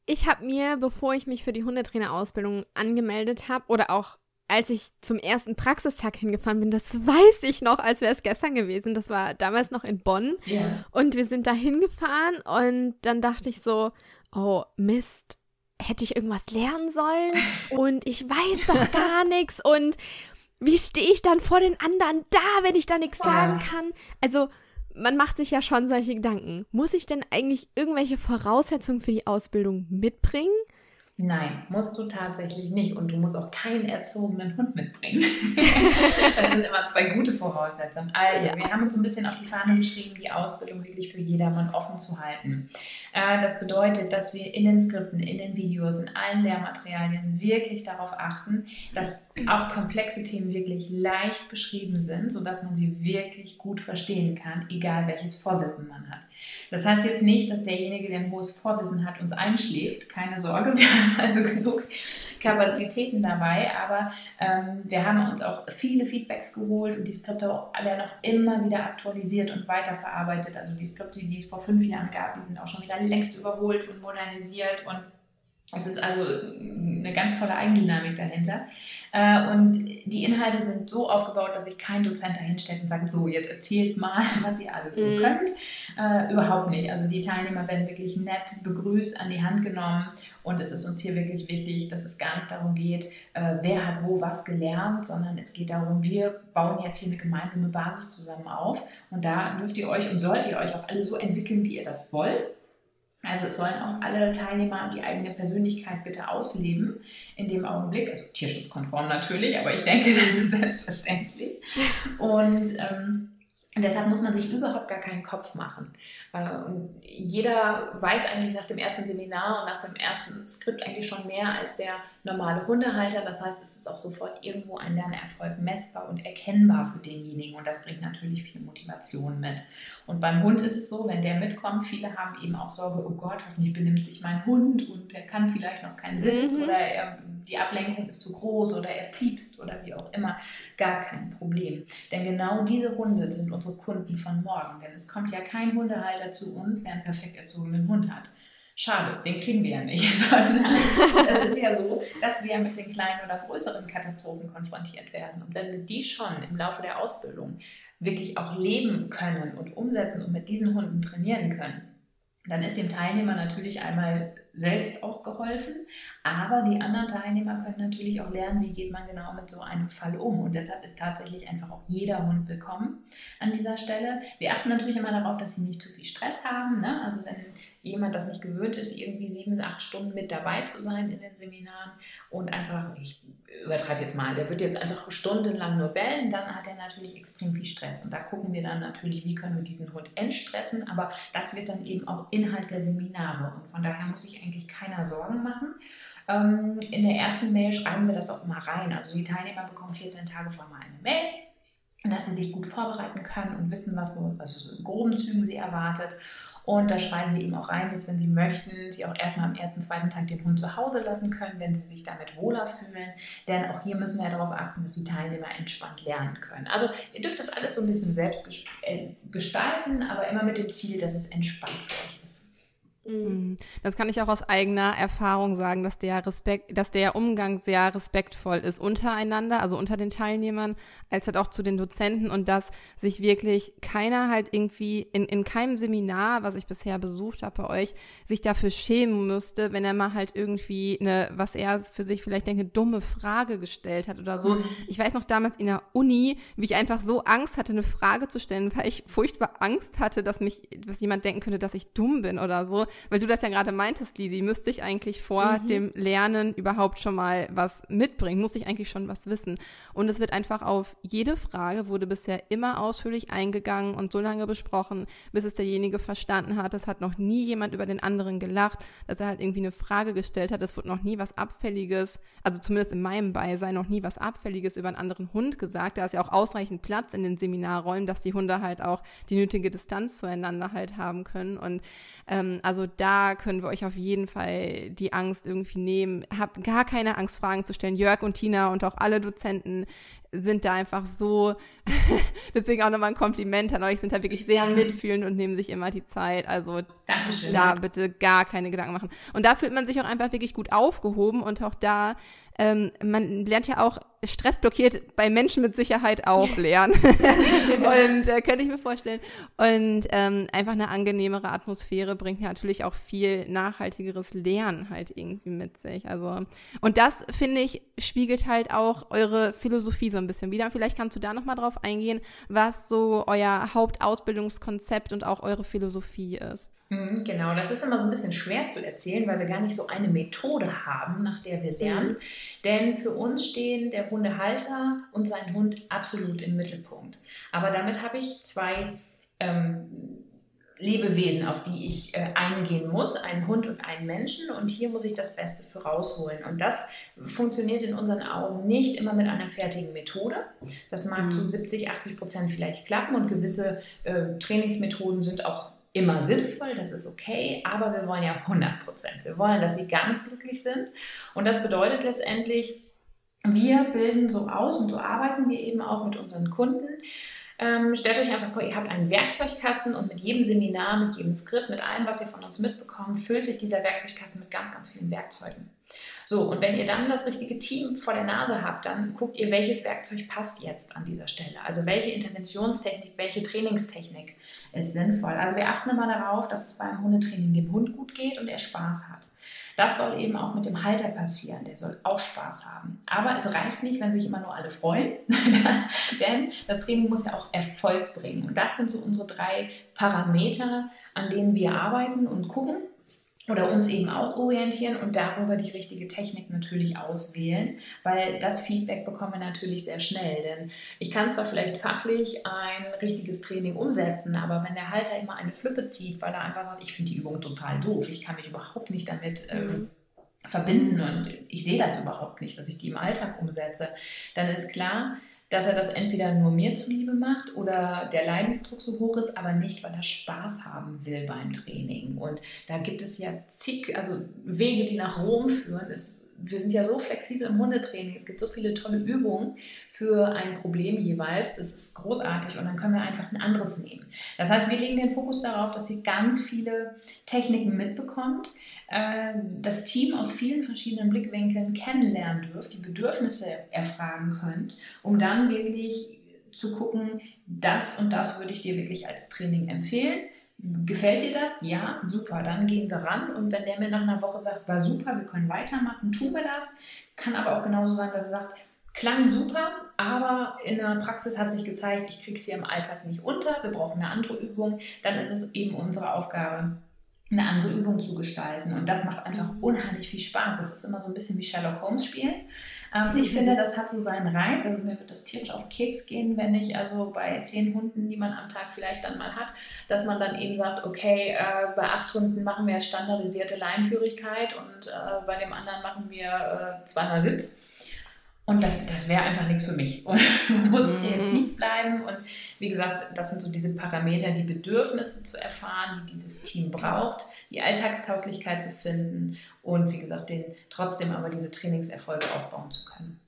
ich habe mir, bevor ich mich für die Hundetrainerausbildung angemeldet habe, oder auch als ich zum ersten Praxistag hingefahren bin, das weiß ich noch, als wäre es gestern gewesen. Das war damals noch in Bonn. Yeah. Und wir sind da hingefahren und dann dachte ich so, oh Mist, hätte ich irgendwas lernen sollen? Und ich weiß doch gar nichts. Und wie stehe ich dann vor den anderen da, wenn ich da nichts sagen kann? Also, man macht sich ja schon solche Gedanken. Muss ich denn eigentlich irgendwelche Voraussetzungen für die Ausbildung mitbringen? Nein, musst du tatsächlich nicht. Und du musst auch keinen erzogenen Hund mitbringen. das sind immer zwei gute Voraussetzungen. Also, ja. wir haben uns ein bisschen auf die Fahne geschrieben, die Ausbildung wirklich für jedermann offen zu halten. Äh, das bedeutet, dass wir in den Skripten, in den Videos, in allen Lehrmaterialien wirklich darauf achten, dass auch komplexe Themen wirklich leicht beschrieben sind, sodass man sie wirklich gut verstehen kann, egal welches Vorwissen man hat. Das heißt jetzt nicht, dass derjenige, der ein hohes Vorwissen hat, uns einschläft. Keine Sorge, wir haben also genug Kapazitäten dabei. Aber ähm, wir haben uns auch viele Feedbacks geholt und die Skripte werden auch immer wieder aktualisiert und weiterverarbeitet. Also die Skripte, die es vor fünf Jahren gab, die sind auch schon wieder längst überholt und modernisiert und es ist also eine ganz tolle Eigendynamik dahinter. Äh, und die Inhalte sind so aufgebaut, dass sich kein Dozent dahinstellt und sagt, so, jetzt erzählt mal, was ihr alles so mhm. könnt. Äh, überhaupt nicht. Also die Teilnehmer werden wirklich nett begrüßt, an die Hand genommen. Und es ist uns hier wirklich wichtig, dass es gar nicht darum geht, äh, wer hat wo was gelernt, sondern es geht darum, wir bauen jetzt hier eine gemeinsame Basis zusammen auf. Und da dürft ihr euch und sollt ihr euch auch alle so entwickeln, wie ihr das wollt. Also es sollen auch alle Teilnehmer die eigene Persönlichkeit bitte ausleben in dem Augenblick, also tierschutzkonform natürlich, aber ich denke, das ist selbstverständlich. Und ähm, deshalb muss man sich überhaupt gar keinen Kopf machen. Äh, und jeder weiß eigentlich nach dem ersten Seminar und nach dem ersten Skript eigentlich schon mehr als der normale Hundehalter. Das heißt, es ist auch sofort irgendwo ein Lernerfolg messbar und erkennbar für denjenigen. Und das bringt natürlich viel Motivation mit. Und beim Hund ist es so, wenn der mitkommt, viele haben eben auch Sorge, oh Gott, hoffentlich benimmt sich mein Hund und der kann vielleicht noch keinen Sitz mhm. oder er, die Ablenkung ist zu groß oder er fiebst oder wie auch immer. Gar kein Problem. Denn genau diese Hunde sind unsere Kunden von morgen. Denn es kommt ja kein Hundehalter zu uns, der einen perfekt erzogenen Hund hat. Schade, den kriegen wir ja nicht, es ist ja so, dass wir mit den kleinen oder größeren Katastrophen konfrontiert werden. Und wenn wir die schon im Laufe der Ausbildung wirklich auch leben können und umsetzen und mit diesen Hunden trainieren können, dann ist dem Teilnehmer natürlich einmal selbst auch geholfen, aber die anderen Teilnehmer können natürlich auch lernen, wie geht man genau mit so einem Fall um. Und deshalb ist tatsächlich einfach auch jeder Hund willkommen an dieser Stelle. Wir achten natürlich immer darauf, dass sie nicht zu viel Stress haben. Ne? Also wenn jemand das nicht gewöhnt ist, irgendwie sieben, acht Stunden mit dabei zu sein in den Seminaren und einfach, ich übertreibe jetzt mal, der wird jetzt einfach stundenlang nur bellen, dann hat er natürlich extrem viel Stress. Und da gucken wir dann natürlich, wie können wir diesen Hund entstressen, aber das wird dann eben auch Inhalt der Seminare. Und von daher muss sich eigentlich keiner Sorgen machen. Ähm, in der ersten Mail schreiben wir das auch immer rein. Also die Teilnehmer bekommen 14 Tage vorher eine Mail, dass sie sich gut vorbereiten können und wissen, was, was so in groben Zügen sie erwartet. Und da schreiben wir eben auch rein, dass wenn Sie möchten, Sie auch erstmal am ersten, zweiten Tag den Hund zu Hause lassen können, wenn Sie sich damit wohler fühlen. Denn auch hier müssen wir darauf achten, dass die Teilnehmer entspannt lernen können. Also ihr dürft das alles so ein bisschen selbst äh, gestalten, aber immer mit dem Ziel, dass es entspannt ist. Mhm. mhm. Das kann ich auch aus eigener Erfahrung sagen, dass der Respekt, dass der Umgang sehr respektvoll ist untereinander, also unter den Teilnehmern, als halt auch zu den Dozenten und dass sich wirklich keiner halt irgendwie in, in keinem Seminar, was ich bisher besucht habe bei euch, sich dafür schämen müsste, wenn er mal halt irgendwie eine, was er für sich vielleicht denke, dumme Frage gestellt hat oder so. Mhm. Ich weiß noch damals in der Uni, wie ich einfach so Angst hatte, eine Frage zu stellen, weil ich furchtbar Angst hatte, dass mich, dass jemand denken könnte, dass ich dumm bin oder so weil du das ja gerade meintest, Lisi, müsste ich eigentlich vor mhm. dem Lernen überhaupt schon mal was mitbringen, muss ich eigentlich schon was wissen. Und es wird einfach auf jede Frage wurde bisher immer ausführlich eingegangen und so lange besprochen, bis es derjenige verstanden hat. Es hat noch nie jemand über den anderen gelacht, dass er halt irgendwie eine Frage gestellt hat. Es wurde noch nie was Abfälliges, also zumindest in meinem Beisein noch nie was Abfälliges über einen anderen Hund gesagt. Da ist ja auch ausreichend Platz in den Seminarräumen, dass die Hunde halt auch die nötige Distanz zueinander halt haben können. Und ähm, also da können wir euch auf jeden Fall die Angst irgendwie nehmen. Habt gar keine Angst, Fragen zu stellen. Jörg und Tina und auch alle Dozenten sind da einfach so, deswegen auch nochmal ein Kompliment an euch, sind da wirklich sehr mitfühlend und nehmen sich immer die Zeit. Also Dankeschön. da bitte gar keine Gedanken machen. Und da fühlt man sich auch einfach wirklich gut aufgehoben und auch da ähm, man lernt ja auch stressblockiert bei Menschen mit Sicherheit auch lernen. und äh, könnte ich mir vorstellen. Und ähm, einfach eine angenehmere Atmosphäre bringt ja natürlich auch viel nachhaltigeres Lernen halt irgendwie mit sich. Also, und das, finde ich, spiegelt halt auch eure Philosophie so ein bisschen wieder. Vielleicht kannst du da nochmal drauf eingehen, was so euer Hauptausbildungskonzept und auch eure Philosophie ist. Mhm, genau, das ist immer so ein bisschen schwer zu erzählen, weil wir gar nicht so eine Methode haben, nach der wir lernen. Mhm. Denn für uns stehen der Hundehalter und sein Hund absolut im Mittelpunkt. Aber damit habe ich zwei ähm, Lebewesen, auf die ich äh, eingehen muss, einen Hund und einen Menschen. Und hier muss ich das Beste für rausholen. Und das funktioniert in unseren Augen nicht immer mit einer fertigen Methode. Das mag mhm. zu 70, 80 Prozent vielleicht klappen und gewisse äh, Trainingsmethoden sind auch immer sinnvoll, das ist okay, aber wir wollen ja 100 Prozent. Wir wollen, dass sie ganz glücklich sind. Und das bedeutet letztendlich, wir bilden so aus und so arbeiten wir eben auch mit unseren Kunden. Ähm, stellt euch einfach vor, ihr habt einen Werkzeugkasten und mit jedem Seminar, mit jedem Skript, mit allem, was ihr von uns mitbekommt, füllt sich dieser Werkzeugkasten mit ganz, ganz vielen Werkzeugen. So, und wenn ihr dann das richtige Team vor der Nase habt, dann guckt ihr, welches Werkzeug passt jetzt an dieser Stelle. Also welche Interventionstechnik, welche Trainingstechnik ist sinnvoll. Also wir achten immer darauf, dass es beim Hundetraining dem Hund gut geht und er Spaß hat. Das soll eben auch mit dem Halter passieren. Der soll auch Spaß haben. Aber es reicht nicht, wenn sich immer nur alle freuen, denn das Training muss ja auch Erfolg bringen. Und das sind so unsere drei Parameter, an denen wir arbeiten und gucken. Oder uns eben auch orientieren und darüber die richtige Technik natürlich auswählen, weil das Feedback bekommen wir natürlich sehr schnell. Denn ich kann zwar vielleicht fachlich ein richtiges Training umsetzen, aber wenn der Halter immer eine Flippe zieht, weil er einfach sagt, ich finde die Übung total doof, ich kann mich überhaupt nicht damit ähm, mhm. verbinden und ich sehe das überhaupt nicht, dass ich die im Alltag umsetze, dann ist klar, dass er das entweder nur mir zuliebe macht oder der Leidensdruck so hoch ist, aber nicht, weil er Spaß haben will beim Training. Und da gibt es ja zig, also Wege, die nach Rom führen. Es, wir sind ja so flexibel im Hundetraining. Es gibt so viele tolle Übungen für ein Problem jeweils. Das ist großartig und dann können wir einfach ein anderes nehmen. Das heißt, wir legen den Fokus darauf, dass sie ganz viele Techniken mitbekommt, das Team aus vielen verschiedenen Blickwinkeln kennenlernen dürft, die Bedürfnisse erfragen könnt, um dann wirklich zu gucken, das und das würde ich dir wirklich als Training empfehlen. Gefällt dir das? Ja, super, dann gehen wir ran. Und wenn der mir nach einer Woche sagt, war super, wir können weitermachen, tun wir das. Kann aber auch genauso sein, dass er sagt, klang super, aber in der Praxis hat sich gezeigt, ich kriege es hier im Alltag nicht unter, wir brauchen eine andere Übung. Dann ist es eben unsere Aufgabe, eine andere Übung zu gestalten. Und das macht einfach unheimlich viel Spaß. Es ist immer so ein bisschen wie Sherlock Holmes spielen. Ähm, ich finde, das hat so seinen Reiz. Also mir wird das tierisch auf Keks gehen, wenn ich also bei zehn Hunden, die man am Tag vielleicht dann mal hat, dass man dann eben sagt, okay, äh, bei acht Hunden machen wir standardisierte Leinführigkeit und äh, bei dem anderen machen wir äh, zweimal Sitz. Und das, das wäre einfach nichts für mich. Und man muss mhm. kreativ bleiben. Und wie gesagt, das sind so diese Parameter, die Bedürfnisse zu erfahren, die dieses Team braucht, die Alltagstauglichkeit zu finden und wie gesagt, den, trotzdem aber diese Trainingserfolge aufbauen zu können.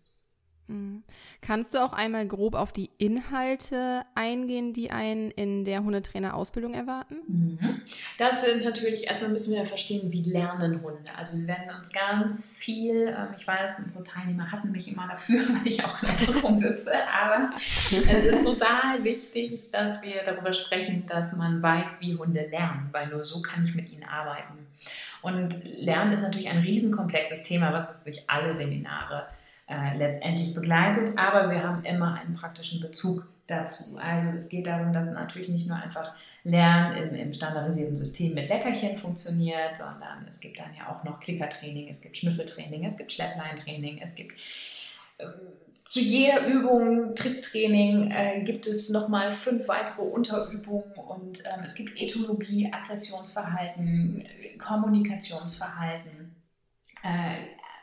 Mhm. Kannst du auch einmal grob auf die Inhalte eingehen, die einen in der Hundetrainer-Ausbildung erwarten? Mhm. Das sind natürlich, erstmal müssen wir verstehen, wie lernen Hunde. Also wir werden uns ganz viel, ähm, ich weiß, unsere Teilnehmer hassen mich immer dafür, weil ich auch in der Prüfung sitze, aber es ist total wichtig, dass wir darüber sprechen, dass man weiß, wie Hunde lernen, weil nur so kann ich mit ihnen arbeiten. Und Lernen ist natürlich ein riesenkomplexes Thema, was durch alle Seminare äh, letztendlich begleitet, aber wir haben immer einen praktischen Bezug dazu. Also es geht darum, dass natürlich nicht nur einfach Lernen im, im standardisierten System mit Leckerchen funktioniert, sondern es gibt dann ja auch noch Klickertraining, es gibt Schnüffeltraining, es gibt Schleppleintraining, es gibt äh, zu jeder Übung, Tricktraining, äh, gibt es nochmal fünf weitere Unterübungen und ähm, es gibt Ethologie, Aggressionsverhalten, Kommunikationsverhalten. Äh,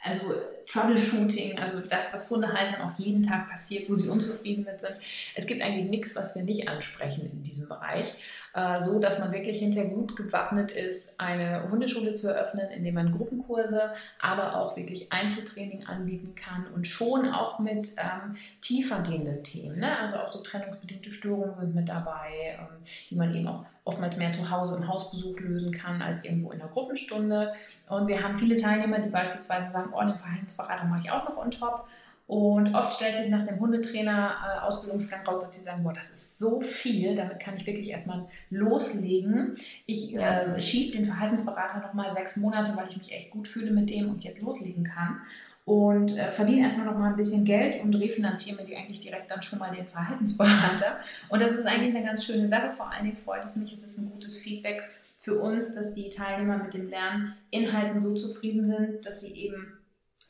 also Troubleshooting, also das, was Hundehaltern auch jeden Tag passiert, wo sie unzufrieden mit sind. Es gibt eigentlich nichts, was wir nicht ansprechen in diesem Bereich, äh, so dass man wirklich hinterher gut gewappnet ist, eine Hundeschule zu eröffnen, indem man Gruppenkurse, aber auch wirklich Einzeltraining anbieten kann und schon auch mit ähm, tiefer gehenden Themen. Ne? Also auch so trennungsbedingte Störungen sind mit dabei, ähm, die man eben auch oftmals mehr zu Hause im Hausbesuch lösen kann als irgendwo in der Gruppenstunde. Und wir haben viele Teilnehmer, die beispielsweise sagen, oh, den Verhaltensberater mache ich auch noch on top. Und oft stellt sich nach dem Hundetrainer-Ausbildungsgang raus, dass sie sagen, boah, das ist so viel, damit kann ich wirklich erstmal loslegen. Ich äh, schiebe den Verhaltensberater nochmal sechs Monate, weil ich mich echt gut fühle mit dem und jetzt loslegen kann und äh, verdiene erstmal noch mal ein bisschen Geld und refinanziere mir die eigentlich direkt dann schon mal den Verhaltensberater. Und das ist eigentlich eine ganz schöne Sache. Vor allen Dingen freut es mich, es ist ein gutes Feedback für uns, dass die Teilnehmer mit dem Lerninhalten so zufrieden sind, dass sie eben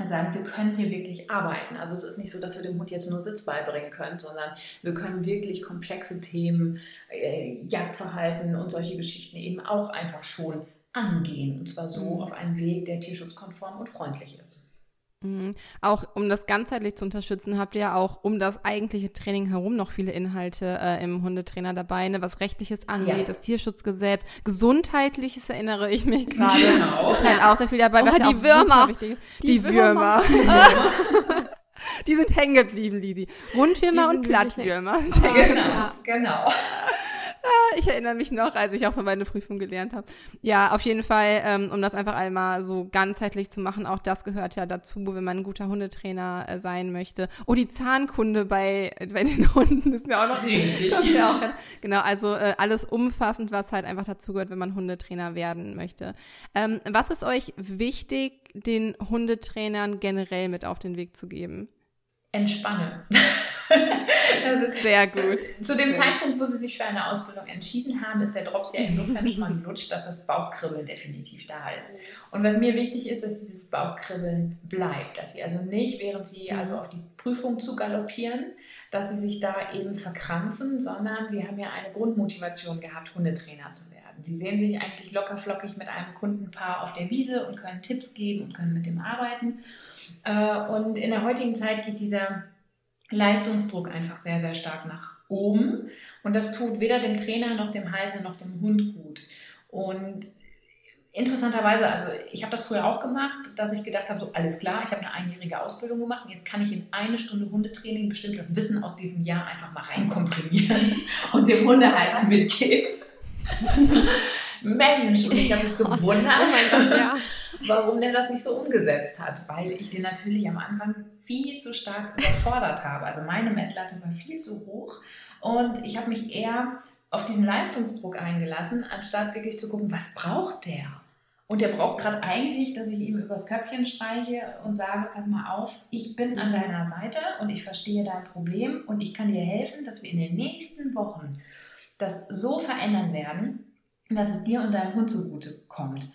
sagen, wir können hier wirklich arbeiten. Also es ist nicht so, dass wir dem Hund jetzt nur Sitz beibringen können, sondern wir können wirklich komplexe Themen, äh, Jagdverhalten und solche Geschichten eben auch einfach schon angehen. Und zwar so mhm. auf einen Weg, der tierschutzkonform und freundlich ist. Mhm. Auch um das ganzheitlich zu unterstützen, habt ihr ja auch um das eigentliche Training herum noch viele Inhalte äh, im Hundetrainer dabei, ne, was rechtliches angeht, ja. das Tierschutzgesetz, gesundheitliches erinnere ich mich gerade. Genau. Ist halt auch sehr viel dabei, oh, was die ja auch Würmer. wichtig ist. Die, die Würmer. Würmer. die sind hängen geblieben, Lisi. Rundwürmer und Plattwürmer. Genau, genau. Ich erinnere mich noch, als ich auch für meine Prüfung gelernt habe. Ja, auf jeden Fall, ähm, um das einfach einmal so ganzheitlich zu machen, auch das gehört ja dazu, wenn man ein guter Hundetrainer äh, sein möchte. Oh, die Zahnkunde bei, bei den Hunden ist mir auch noch richtig. Auch, genau, also äh, alles umfassend, was halt einfach dazu gehört, wenn man Hundetrainer werden möchte. Ähm, was ist euch wichtig, den Hundetrainern generell mit auf den Weg zu geben? Entspanne. ist sehr gut. Zu dem Zeitpunkt, wo sie sich für eine Ausbildung entschieden haben, ist der Drops ja insofern schon mal gelutscht, dass das Bauchkribbeln definitiv da ist. Und was mir wichtig ist, dass dieses Bauchkribbeln bleibt, dass sie also nicht, während sie mhm. also auf die Prüfung zu galoppieren, dass sie sich da eben verkrampfen, sondern sie haben ja eine Grundmotivation gehabt, Hundetrainer zu werden. Sie sehen sich eigentlich locker flockig mit einem Kundenpaar auf der Wiese und können Tipps geben und können mit dem arbeiten. Äh, und in der heutigen Zeit geht dieser Leistungsdruck einfach sehr, sehr stark nach oben. Und das tut weder dem Trainer noch dem Halter noch dem Hund gut. Und interessanterweise, also ich habe das früher auch gemacht, dass ich gedacht habe, so alles klar, ich habe eine einjährige Ausbildung gemacht und jetzt kann ich in eine Stunde Hundetraining bestimmt das Wissen aus diesem Jahr einfach mal reinkomprimieren und dem Hundehalter mitgeben. Mensch, und ich habe mich gewundert, oh Gott, ja. Warum der das nicht so umgesetzt hat, weil ich den natürlich am Anfang viel zu stark überfordert habe. Also meine Messlatte war viel zu hoch und ich habe mich eher auf diesen Leistungsdruck eingelassen, anstatt wirklich zu gucken, was braucht der? Und der braucht gerade eigentlich, dass ich ihm übers Köpfchen streiche und sage, pass mal auf, ich bin an deiner Seite und ich verstehe dein Problem und ich kann dir helfen, dass wir in den nächsten Wochen das so verändern werden, dass es dir und deinem Hund zugute kommt.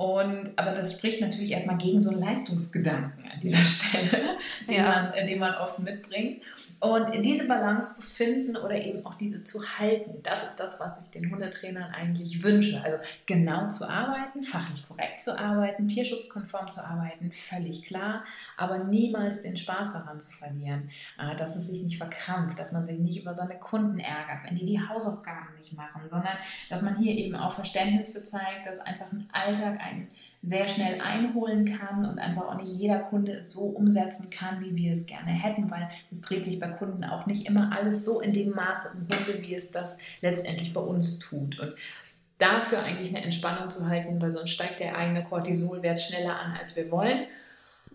Und, aber das spricht natürlich erstmal gegen so einen Leistungsgedanken an dieser Stelle, den, ja. man, äh, den man oft mitbringt. Und diese Balance zu finden oder eben auch diese zu halten, das ist das, was ich den Hundetrainern eigentlich wünsche. Also genau zu arbeiten, fachlich korrekt zu arbeiten, tierschutzkonform zu arbeiten, völlig klar, aber niemals den Spaß daran zu verlieren, äh, dass es sich nicht verkrampft, dass man sich nicht über seine Kunden ärgert, wenn die die Hausaufgaben nicht machen, sondern dass man hier eben auch Verständnis für zeigt, dass einfach ein Alltag ein sehr schnell einholen kann und einfach auch nicht jeder Kunde es so umsetzen kann, wie wir es gerne hätten, weil es dreht sich bei Kunden auch nicht immer alles so in dem Maße um Hunde, wie es das letztendlich bei uns tut. Und dafür eigentlich eine Entspannung zu halten, weil sonst steigt der eigene Cortisolwert schneller an, als wir wollen.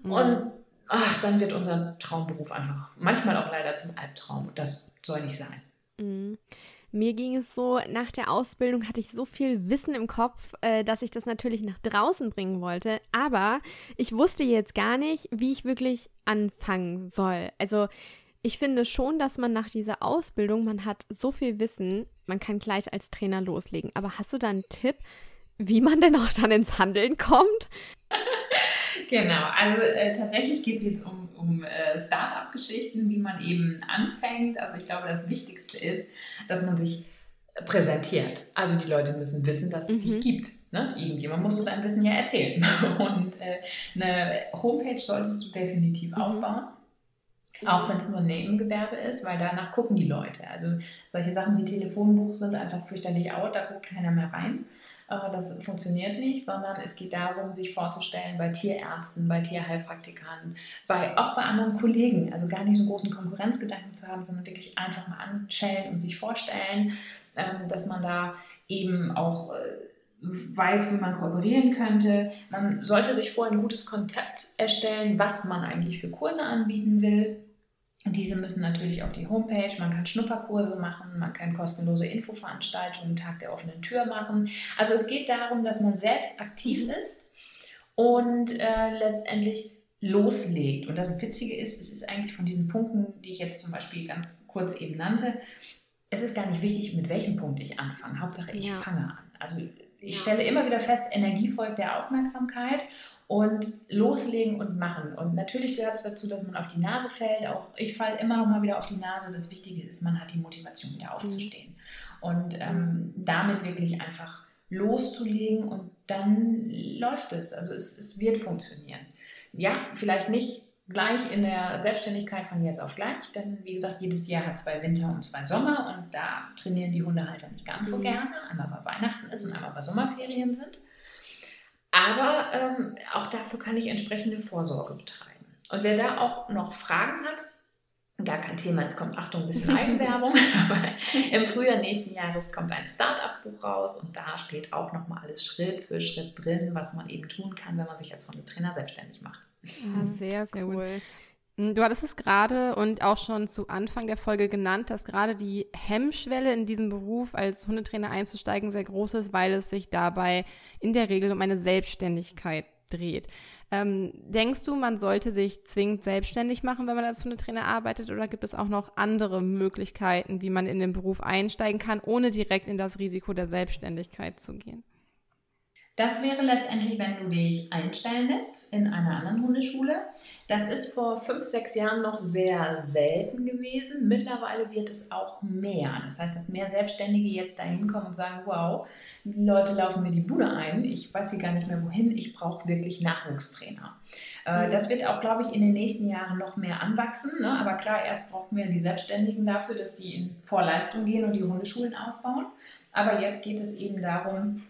Mhm. Und ach, dann wird unser Traumberuf einfach manchmal auch leider zum Albtraum. Und das soll nicht sein. Mhm. Mir ging es so, nach der Ausbildung hatte ich so viel Wissen im Kopf, äh, dass ich das natürlich nach draußen bringen wollte. Aber ich wusste jetzt gar nicht, wie ich wirklich anfangen soll. Also ich finde schon, dass man nach dieser Ausbildung, man hat so viel Wissen, man kann gleich als Trainer loslegen. Aber hast du da einen Tipp, wie man denn auch dann ins Handeln kommt? genau, also äh, tatsächlich geht es jetzt um, um äh, Start-up-Geschichten, wie man eben anfängt. Also ich glaube, das Wichtigste ist, dass man sich präsentiert. Also die Leute müssen wissen, dass es mhm. dich gibt. Ne? Irgendjemand musst du dein Wissen ja erzählen. Und äh, eine Homepage solltest du definitiv mhm. aufbauen. Auch wenn es nur ein Nebengewerbe ist, weil danach gucken die Leute. Also solche Sachen wie Telefonbuch sind einfach fürchterlich out, da guckt keiner mehr rein. Äh, das funktioniert nicht, sondern es geht darum, sich vorzustellen bei Tierärzten, bei Tierheilpraktikern, bei, auch bei anderen Kollegen. Also gar nicht so großen Konkurrenzgedanken zu haben, sondern wirklich einfach mal anstellen und sich vorstellen, ähm, dass man da eben auch äh, weiß, wie man kooperieren könnte. Man sollte sich vorher ein gutes Konzept erstellen, was man eigentlich für Kurse anbieten will. Diese müssen natürlich auf die Homepage, man kann Schnupperkurse machen, man kann kostenlose Infoveranstaltungen, Tag der offenen Tür machen. Also es geht darum, dass man selbst aktiv ist und äh, letztendlich loslegt. Und das Witzige ist, es ist eigentlich von diesen Punkten, die ich jetzt zum Beispiel ganz kurz eben nannte, es ist gar nicht wichtig, mit welchem Punkt ich anfange. Hauptsache, ich ja. fange an. Also ich stelle immer wieder fest, Energie folgt der Aufmerksamkeit und loslegen und machen. Und natürlich gehört es dazu, dass man auf die Nase fällt. Auch ich falle immer noch mal wieder auf die Nase. Das Wichtige ist, man hat die Motivation, wieder aufzustehen. Mhm. Und ähm, damit wirklich einfach loszulegen und dann läuft es. Also es, es wird funktionieren. Ja, vielleicht nicht gleich in der Selbstständigkeit von jetzt auf gleich, denn wie gesagt, jedes Jahr hat zwei Winter und zwei Sommer und da trainieren die Hundehalter nicht ganz so mhm. gerne. Einmal weil Weihnachten ist und einmal weil Sommerferien sind. Aber ähm, auch dafür kann ich entsprechende Vorsorge betreiben. Und wer da auch noch Fragen hat, gar kein Thema, jetzt kommt Achtung, ein bisschen Eigenwerbung, aber im Frühjahr nächsten Jahres kommt ein Start-up-Buch raus und da steht auch nochmal alles Schritt für Schritt drin, was man eben tun kann, wenn man sich als Hundetrainer selbstständig macht. Ah, sehr, sehr cool. Gut. Hm, du hattest es gerade und auch schon zu Anfang der Folge genannt, dass gerade die Hemmschwelle in diesen Beruf als Hundetrainer einzusteigen sehr groß ist, weil es sich dabei in der Regel um eine Selbstständigkeit dreht. Ähm, denkst du, man sollte sich zwingend selbstständig machen, wenn man als Hundetrainer arbeitet, oder gibt es auch noch andere Möglichkeiten, wie man in den Beruf einsteigen kann, ohne direkt in das Risiko der Selbstständigkeit zu gehen? Das wäre letztendlich, wenn du dich einstellen lässt in einer anderen Hundeschule. Das ist vor fünf, sechs Jahren noch sehr selten gewesen. Mittlerweile wird es auch mehr. Das heißt, dass mehr Selbstständige jetzt da hinkommen und sagen, wow, die Leute laufen mir die Bude ein, ich weiß hier gar nicht mehr wohin, ich brauche wirklich Nachwuchstrainer. Äh, mhm. Das wird auch, glaube ich, in den nächsten Jahren noch mehr anwachsen. Ne? Aber klar, erst brauchen wir die Selbstständigen dafür, dass die in Vorleistung gehen und die Hundeschulen aufbauen. Aber jetzt geht es eben darum,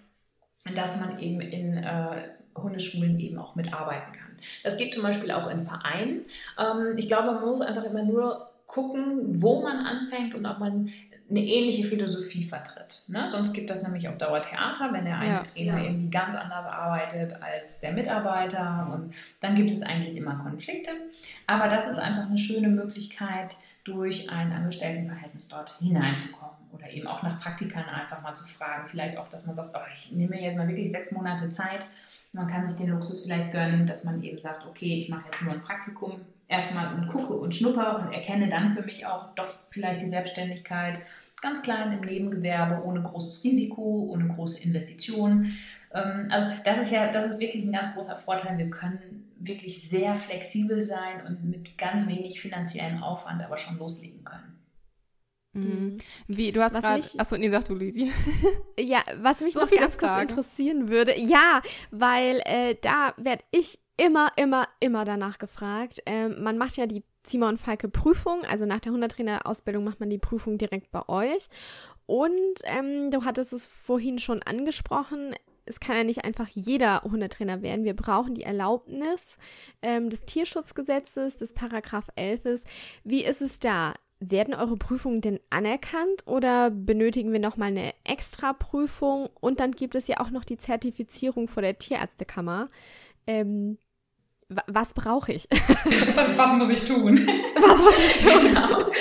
dass man eben in äh, Hundeschulen eben auch mitarbeiten kann. Das geht zum Beispiel auch in Vereinen. Ähm, ich glaube, man muss einfach immer nur gucken, wo man anfängt und ob man eine ähnliche Philosophie vertritt. Ne? Sonst gibt das nämlich auf Dauer Theater, wenn der eine ja, Trainer ja. irgendwie ganz anders arbeitet als der Mitarbeiter und dann gibt es eigentlich immer Konflikte. Aber das ist einfach eine schöne Möglichkeit, durch ein Angestelltenverhältnis dort hineinzukommen oder eben auch nach Praktikern einfach mal zu fragen. Vielleicht auch, dass man sagt, oh, ich nehme jetzt mal wirklich sechs Monate Zeit. Man kann sich den Luxus vielleicht gönnen, dass man eben sagt, okay, ich mache jetzt nur ein Praktikum erstmal und gucke und schnupper und erkenne dann für mich auch doch vielleicht die Selbstständigkeit ganz klein im Nebengewerbe, ohne großes Risiko, ohne große Investitionen. Ähm, also das ist ja, das ist wirklich ein ganz großer Vorteil. Wir können wirklich sehr flexibel sein und mit ganz wenig finanziellem Aufwand aber schon loslegen können. Mhm. Wie, du hast gerade, achso, nee, sag du, Luisi. ja, was mich so noch ganz Fragen. kurz interessieren würde, ja, weil äh, da werde ich immer, immer, immer danach gefragt. Ähm, man macht ja die Zimmer und Falke Prüfung, also nach der Hundetrainer-Ausbildung macht man die Prüfung direkt bei euch. Und ähm, du hattest es vorhin schon angesprochen, es kann ja nicht einfach jeder Hundetrainer werden. Wir brauchen die Erlaubnis ähm, des Tierschutzgesetzes, des Paragraph 11. Wie ist es da? Werden eure Prüfungen denn anerkannt oder benötigen wir nochmal eine extra Prüfung? Und dann gibt es ja auch noch die Zertifizierung vor der Tierärztekammer. Ähm, was brauche ich? was, was, muss ich tun? Was muss ich tun? genau.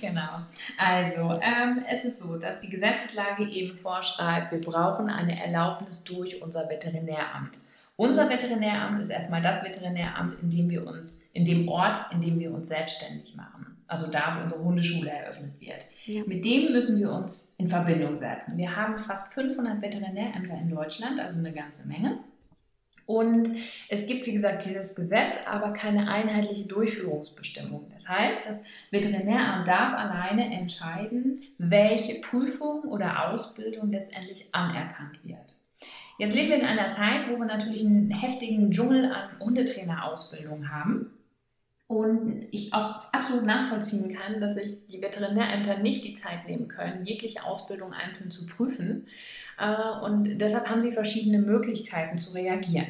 genau. Also, ähm, es ist so, dass die Gesetzeslage eben vorschreibt, wir brauchen eine Erlaubnis durch unser Veterinäramt. Unser Veterinäramt ist erstmal das Veterinäramt, in dem wir uns, in dem Ort, in dem wir uns selbstständig machen. Also da, wo unsere Hundeschule eröffnet wird. Ja. Mit dem müssen wir uns in Verbindung setzen. Wir haben fast 500 Veterinärämter in Deutschland, also eine ganze Menge. Und es gibt, wie gesagt, dieses Gesetz, aber keine einheitliche Durchführungsbestimmung. Das heißt, das Veterinäramt darf alleine entscheiden, welche Prüfung oder Ausbildung letztendlich anerkannt wird. Jetzt leben wir in einer Zeit, wo wir natürlich einen heftigen Dschungel an Hundetrainerausbildungen haben. Und ich auch absolut nachvollziehen kann, dass sich die Veterinärämter nicht die Zeit nehmen können, jegliche Ausbildung einzeln zu prüfen. Äh, und deshalb haben sie verschiedene Möglichkeiten zu reagieren.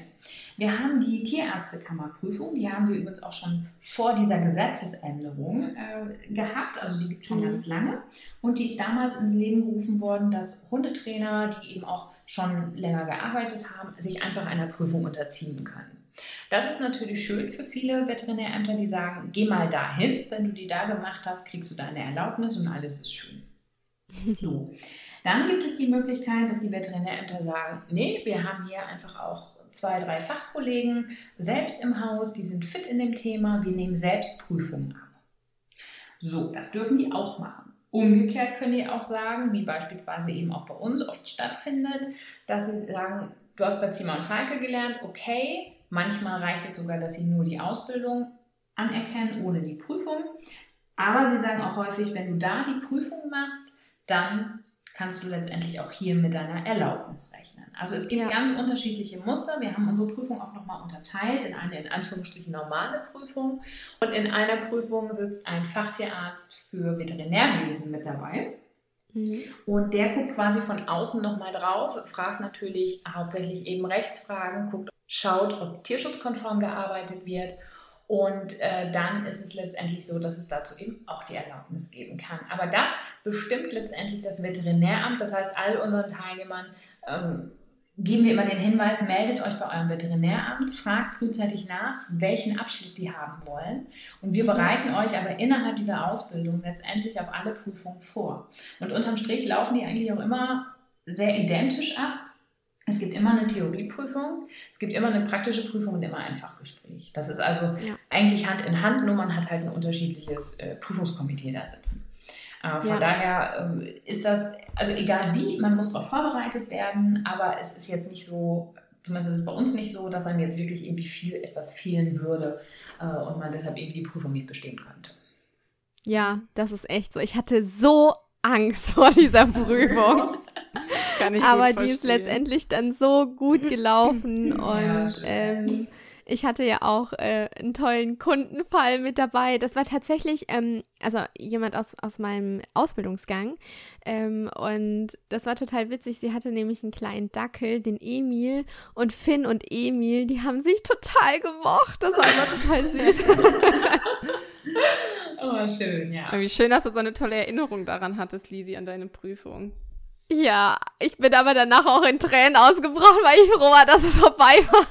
Wir haben die Tierärztekammerprüfung, die haben wir übrigens auch schon vor dieser Gesetzesänderung äh, gehabt, also die gibt es schon mhm. ganz lange. Und die ist damals ins Leben gerufen worden, dass Hundetrainer, die eben auch schon länger gearbeitet haben, sich einfach einer Prüfung unterziehen können. Das ist natürlich schön für viele Veterinärämter, die sagen, geh mal dahin, wenn du die da gemacht hast, kriegst du deine Erlaubnis und alles ist schön. So. Dann gibt es die Möglichkeit, dass die Veterinärämter sagen, nee, wir haben hier einfach auch zwei, drei Fachkollegen selbst im Haus, die sind fit in dem Thema, wir nehmen Selbstprüfungen ab. So, das dürfen die auch machen. Umgekehrt können die auch sagen, wie beispielsweise eben auch bei uns oft stattfindet, dass sie sagen, du hast bei Zimmer und Falke gelernt, okay, manchmal reicht es sogar, dass sie nur die Ausbildung anerkennen, ohne die Prüfung. Aber sie sagen auch häufig, wenn du da die Prüfung machst, dann kannst du letztendlich auch hier mit deiner Erlaubnis rechnen. Also es gibt ja. ganz unterschiedliche Muster. Wir haben unsere Prüfung auch nochmal unterteilt in eine in Anführungsstrichen normale Prüfung. Und in einer Prüfung sitzt ein Fachtierarzt für Veterinärwesen mit dabei. Mhm. Und der guckt quasi von außen nochmal drauf, fragt natürlich hauptsächlich eben Rechtsfragen, guckt, schaut, ob tierschutzkonform gearbeitet wird und äh, dann ist es letztendlich so, dass es dazu eben auch die Erlaubnis geben kann. Aber das bestimmt letztendlich das Veterinäramt. Das heißt, all unseren Teilnehmern ähm, geben wir immer den Hinweis, meldet euch bei eurem Veterinäramt, fragt frühzeitig nach, welchen Abschluss die haben wollen. Und wir bereiten euch aber innerhalb dieser Ausbildung letztendlich auf alle Prüfungen vor. Und unterm Strich laufen die eigentlich auch immer sehr identisch ab. Es gibt immer eine Theorieprüfung, es gibt immer eine praktische Prüfung und immer ein Fachgespräch. Das ist also ja. eigentlich Hand in Hand, nur man hat halt ein unterschiedliches äh, Prüfungskomitee da sitzen. Äh, von ja. daher äh, ist das, also egal wie, man muss darauf vorbereitet werden, aber es ist jetzt nicht so, zumindest ist es bei uns nicht so, dass einem jetzt wirklich irgendwie viel etwas fehlen würde äh, und man deshalb irgendwie die Prüfung nicht bestehen könnte. Ja, das ist echt so. Ich hatte so Angst vor dieser Prüfung. Aber die ist letztendlich dann so gut gelaufen und ähm, ich hatte ja auch äh, einen tollen Kundenfall mit dabei. Das war tatsächlich, ähm, also jemand aus, aus meinem Ausbildungsgang. Ähm, und das war total witzig. Sie hatte nämlich einen kleinen Dackel, den Emil. Und Finn und Emil, die haben sich total gemocht. Das war immer total süß. oh, schön, ja. Wie schön, dass du so eine tolle Erinnerung daran hattest, Lisi, an deine Prüfung. Ja, ich bin aber danach auch in Tränen ausgebrochen, weil ich froh war, dass es vorbei war.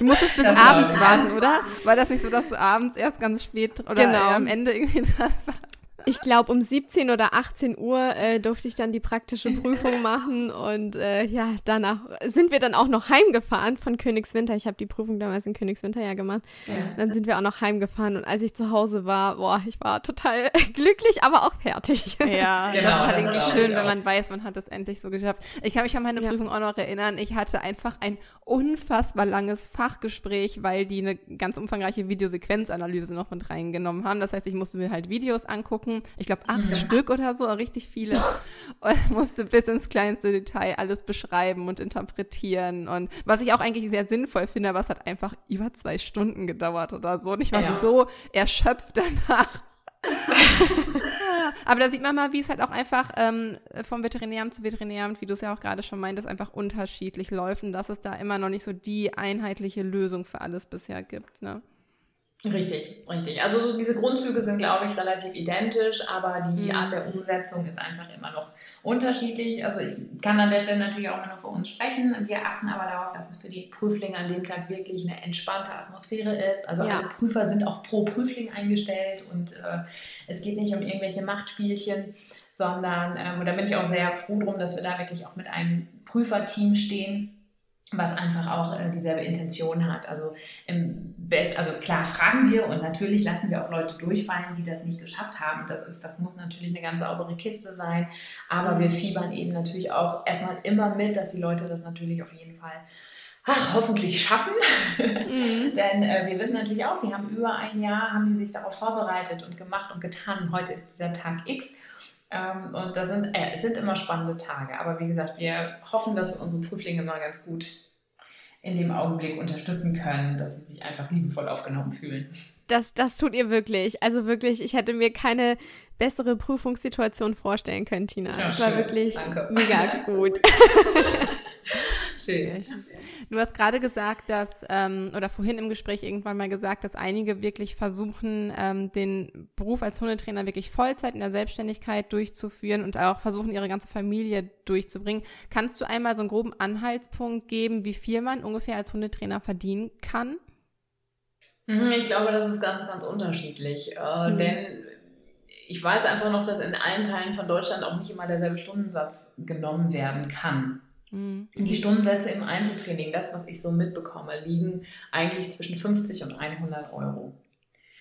Du musstest bis das abends warten, oder? War das nicht so, dass du abends erst ganz spät oder genau. am Ende irgendwie dran warst? Ich glaube, um 17 oder 18 Uhr äh, durfte ich dann die praktische Prüfung machen und äh, ja, danach sind wir dann auch noch heimgefahren von Königswinter. Ich habe die Prüfung damals in Königswinter ja gemacht. Ja. Dann sind wir auch noch heimgefahren und als ich zu Hause war, boah, ich war total glücklich, aber auch fertig. Ja, genau, das war irgendwie schön, wenn man weiß, man hat es endlich so geschafft. Ich kann mich an meine ja. Prüfung auch noch erinnern. Ich hatte einfach ein unfassbar langes Fachgespräch, weil die eine ganz umfangreiche Videosequenzanalyse noch mit reingenommen haben. Das heißt, ich musste mir halt Videos angucken angucken. Ich glaube, acht ja. Stück oder so, richtig viele. Und musste bis ins kleinste Detail alles beschreiben und interpretieren. Und was ich auch eigentlich sehr sinnvoll finde, aber es hat einfach über zwei Stunden gedauert oder so. Und ich war ja. so erschöpft danach. Aber da sieht man mal, wie es halt auch einfach ähm, vom Veterinäramt zu Veterinäramt, wie du es ja auch gerade schon meintest, einfach unterschiedlich läuft und dass es da immer noch nicht so die einheitliche Lösung für alles bisher gibt. Ne? Richtig, richtig. Also so diese Grundzüge sind, glaube ich, relativ identisch, aber die mhm. Art der Umsetzung ist einfach immer noch unterschiedlich. Also ich kann an der Stelle natürlich auch immer nur für uns sprechen. Wir achten aber darauf, dass es für die Prüflinge an dem Tag wirklich eine entspannte Atmosphäre ist. Also ja. alle Prüfer sind auch pro Prüfling eingestellt und äh, es geht nicht um irgendwelche Machtspielchen, sondern, ähm, und da bin ich auch sehr froh drum, dass wir da wirklich auch mit einem Prüferteam stehen was einfach auch äh, dieselbe Intention hat. Also im Best, also klar fragen wir und natürlich lassen wir auch Leute durchfallen, die das nicht geschafft haben. Das ist, das muss natürlich eine ganz saubere Kiste sein. Aber wir fiebern eben natürlich auch erstmal immer mit, dass die Leute das natürlich auf jeden Fall ach, hoffentlich schaffen. Mhm. Denn äh, wir wissen natürlich auch, die haben über ein Jahr, haben die sich darauf vorbereitet und gemacht und getan. Heute ist dieser Tag X. Ähm, und das sind, äh, es sind immer spannende Tage. Aber wie gesagt, wir hoffen, dass wir unsere Prüflinge mal ganz gut in dem Augenblick unterstützen können, dass sie sich einfach liebevoll aufgenommen fühlen. Das, das tut ihr wirklich. Also wirklich, ich hätte mir keine bessere Prüfungssituation vorstellen können, Tina. Ja, das war wirklich Danke. mega gut. Schön. Du hast gerade gesagt, dass, ähm, oder vorhin im Gespräch irgendwann mal gesagt, dass einige wirklich versuchen, ähm, den Beruf als Hundetrainer wirklich Vollzeit in der Selbstständigkeit durchzuführen und auch versuchen, ihre ganze Familie durchzubringen. Kannst du einmal so einen groben Anhaltspunkt geben, wie viel man ungefähr als Hundetrainer verdienen kann? Mhm, ich glaube, das ist ganz, ganz unterschiedlich. Äh, mhm. Denn ich weiß einfach noch, dass in allen Teilen von Deutschland auch nicht immer derselbe Stundensatz genommen werden kann. Mhm. Die Stundensätze im Einzeltraining, das, was ich so mitbekomme, liegen eigentlich zwischen 50 und 100 Euro.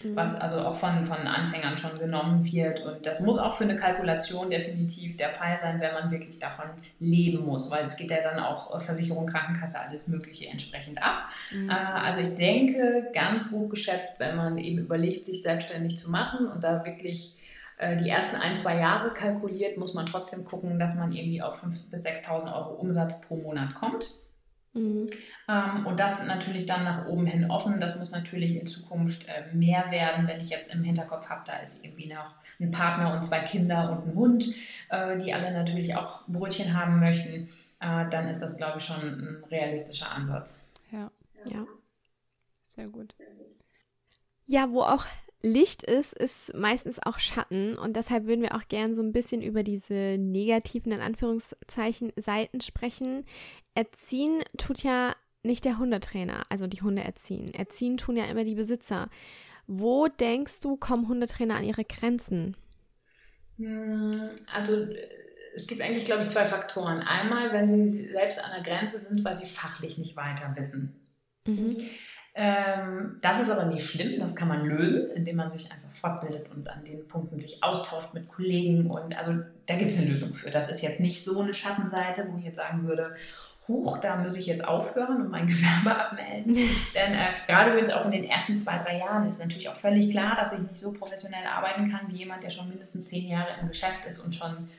Mhm. Was also auch von, von Anfängern schon genommen wird. Und das muss auch für eine Kalkulation definitiv der Fall sein, wenn man wirklich davon leben muss, weil es geht ja dann auch Versicherung, Krankenkasse, alles Mögliche entsprechend ab. Mhm. Äh, also ich denke, ganz grob geschätzt, wenn man eben überlegt, sich selbstständig zu machen und da wirklich äh, die ersten ein, zwei Jahre kalkuliert, muss man trotzdem gucken, dass man irgendwie auf 5.000 bis 6.000 Euro Umsatz pro Monat kommt. Mhm. Ähm, und das natürlich dann nach oben hin offen. Das muss natürlich in Zukunft äh, mehr werden, wenn ich jetzt im Hinterkopf habe, da ist irgendwie noch ein Partner und zwei Kinder und ein Hund, äh, die alle natürlich auch Brötchen haben möchten. dann ist das, glaube ich, schon ein realistischer Ansatz. Ja, ja. Sehr gut. Ja, wo auch Licht ist, ist meistens auch Schatten und deshalb würden wir auch gern so ein bisschen über diese negativen, in Anführungszeichen, Seiten sprechen. Erziehen tut ja nicht der Hundetrainer, also die Hunde erziehen. Erziehen tun ja immer die Besitzer. Wo denkst du, kommen Hundetrainer an ihre Grenzen? Hm, also es gibt eigentlich, glaube ich, zwei Faktoren. Einmal, wenn sie selbst an der Grenze sind, weil sie fachlich nicht weiter wissen. Mhm. Ähm, das ist aber nicht schlimm, das kann man lösen, indem man sich einfach fortbildet und an den Punkten sich austauscht mit Kollegen. Und also da gibt es eine Lösung für. Das ist jetzt nicht so eine Schattenseite, wo ich jetzt sagen würde, huch, da muss ich jetzt aufhören und mein Gewerbe abmelden. Denn äh, gerade übrigens auch in den ersten zwei, drei Jahren ist natürlich auch völlig klar, dass ich nicht so professionell arbeiten kann wie jemand, der schon mindestens zehn Jahre im Geschäft ist und schon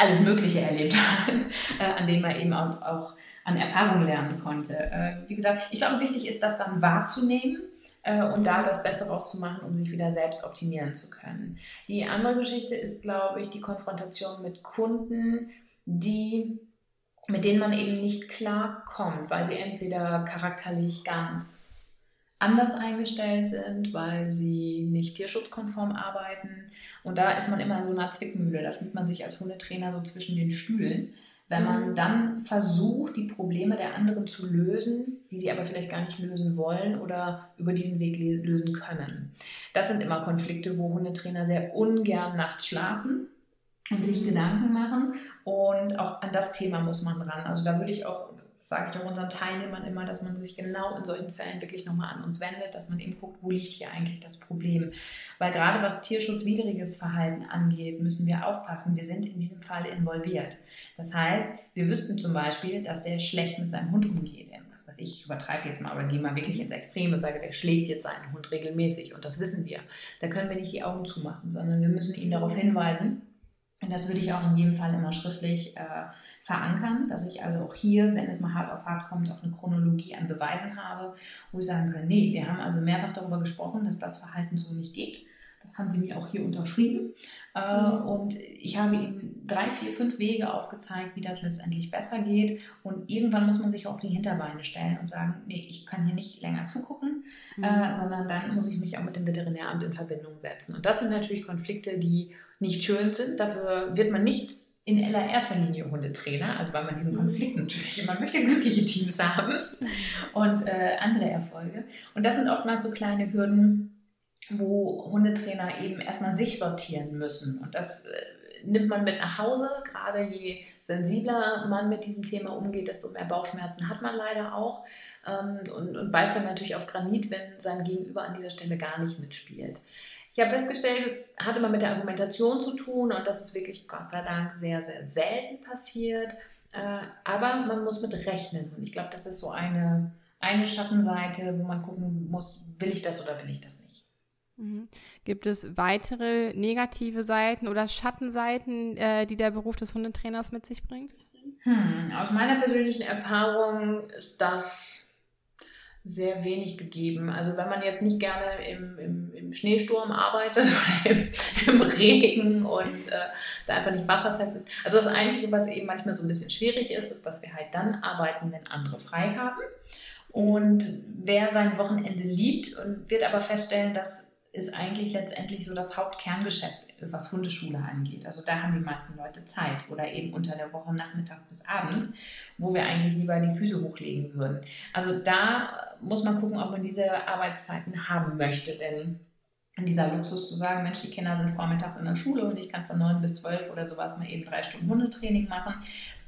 alles Mögliche erlebt hat, äh, an dem man eben auch, auch an Erfahrung lernen konnte. Äh, wie gesagt, ich glaube, wichtig ist, das dann wahrzunehmen äh, und da das Beste rauszumachen, um sich wieder selbst optimieren zu können. Die andere Geschichte ist, glaube ich, die Konfrontation mit Kunden, die mit denen man eben nicht klar kommt, weil sie entweder charakterlich ganz anders eingestellt sind, weil sie nicht tierschutzkonform arbeiten. Und da ist man immer in so einer Zwickmühle. Da fühlt man sich als Hundetrainer so zwischen den Stühlen. Wenn man mhm. dann versucht, die Probleme der anderen zu lösen, die sie aber vielleicht gar nicht lösen wollen oder über diesen Weg lösen können. Das sind immer Konflikte, wo Hundetrainer sehr ungern nachts schlafen und sich Gedanken machen. Und auch an das Thema muss man ran. Also da würde ich auch, das sage ich auch unseren Teilnehmern immer, dass man sich genau in solchen Fällen wirklich nochmal an uns wendet, dass man eben guckt, wo liegt hier eigentlich das Problem. Weil gerade was tierschutzwidriges Verhalten angeht, müssen wir aufpassen. Wir sind in diesem Fall involviert. Das heißt, wir wüssten zum Beispiel, dass der schlecht mit seinem Hund umgeht. Was weiß ich, ich übertreibe jetzt mal, aber gehe mal wirklich ins Extrem und sage, der schlägt jetzt seinen Hund regelmäßig und das wissen wir. Da können wir nicht die Augen zumachen, sondern wir müssen ihn darauf hinweisen, und das würde ich auch in jedem Fall immer schriftlich äh, verankern, dass ich also auch hier, wenn es mal hart auf hart kommt, auch eine Chronologie an Beweisen habe, wo ich sagen kann, nee, wir haben also mehrfach darüber gesprochen, dass das Verhalten so nicht geht. Das haben sie mir auch hier unterschrieben. Äh, mhm. Und ich habe ihnen drei, vier, fünf Wege aufgezeigt, wie das letztendlich besser geht. Und irgendwann muss man sich auf die Hinterbeine stellen und sagen, nee, ich kann hier nicht länger zugucken, mhm. äh, sondern dann muss ich mich auch mit dem Veterinäramt in Verbindung setzen. Und das sind natürlich Konflikte, die nicht schön sind. Dafür wird man nicht in allererster Linie Hundetrainer, also weil man diesen Konflikt mhm. natürlich, man möchte glückliche Teams haben und äh, andere Erfolge. Und das sind oftmals so kleine Hürden, wo Hundetrainer eben erstmal sich sortieren müssen. Und das äh, nimmt man mit nach Hause. Gerade je sensibler man mit diesem Thema umgeht, desto mehr Bauchschmerzen hat man leider auch. Ähm, und, und beißt dann natürlich auf Granit, wenn sein Gegenüber an dieser Stelle gar nicht mitspielt. Ich habe festgestellt, es hat immer mit der Argumentation zu tun und das ist wirklich Gott sei Dank sehr, sehr selten passiert. Äh, aber man muss mit rechnen und ich glaube, das ist so eine, eine Schattenseite, wo man gucken muss, will ich das oder will ich das nicht. Mhm. Gibt es weitere negative Seiten oder Schattenseiten, äh, die der Beruf des Hundetrainers mit sich bringt? Hm, aus meiner persönlichen Erfahrung ist das sehr wenig gegeben. Also wenn man jetzt nicht gerne im, im, im Schneesturm arbeitet oder im, im Regen und äh, da einfach nicht wasserfest ist. Also das Einzige, was eben manchmal so ein bisschen schwierig ist, ist, dass wir halt dann arbeiten, wenn andere frei haben. Und wer sein Wochenende liebt und wird aber feststellen, dass ist eigentlich letztendlich so das Hauptkerngeschäft, was Hundeschule angeht. Also da haben die meisten Leute Zeit oder eben unter der Woche nachmittags bis abends, wo wir eigentlich lieber die Füße hochlegen würden. Also da muss man gucken, ob man diese Arbeitszeiten haben möchte, denn dieser Luxus zu sagen, Mensch, die Kinder sind vormittags in der Schule und ich kann von neun bis zwölf oder sowas mal eben drei Stunden Hundetraining machen.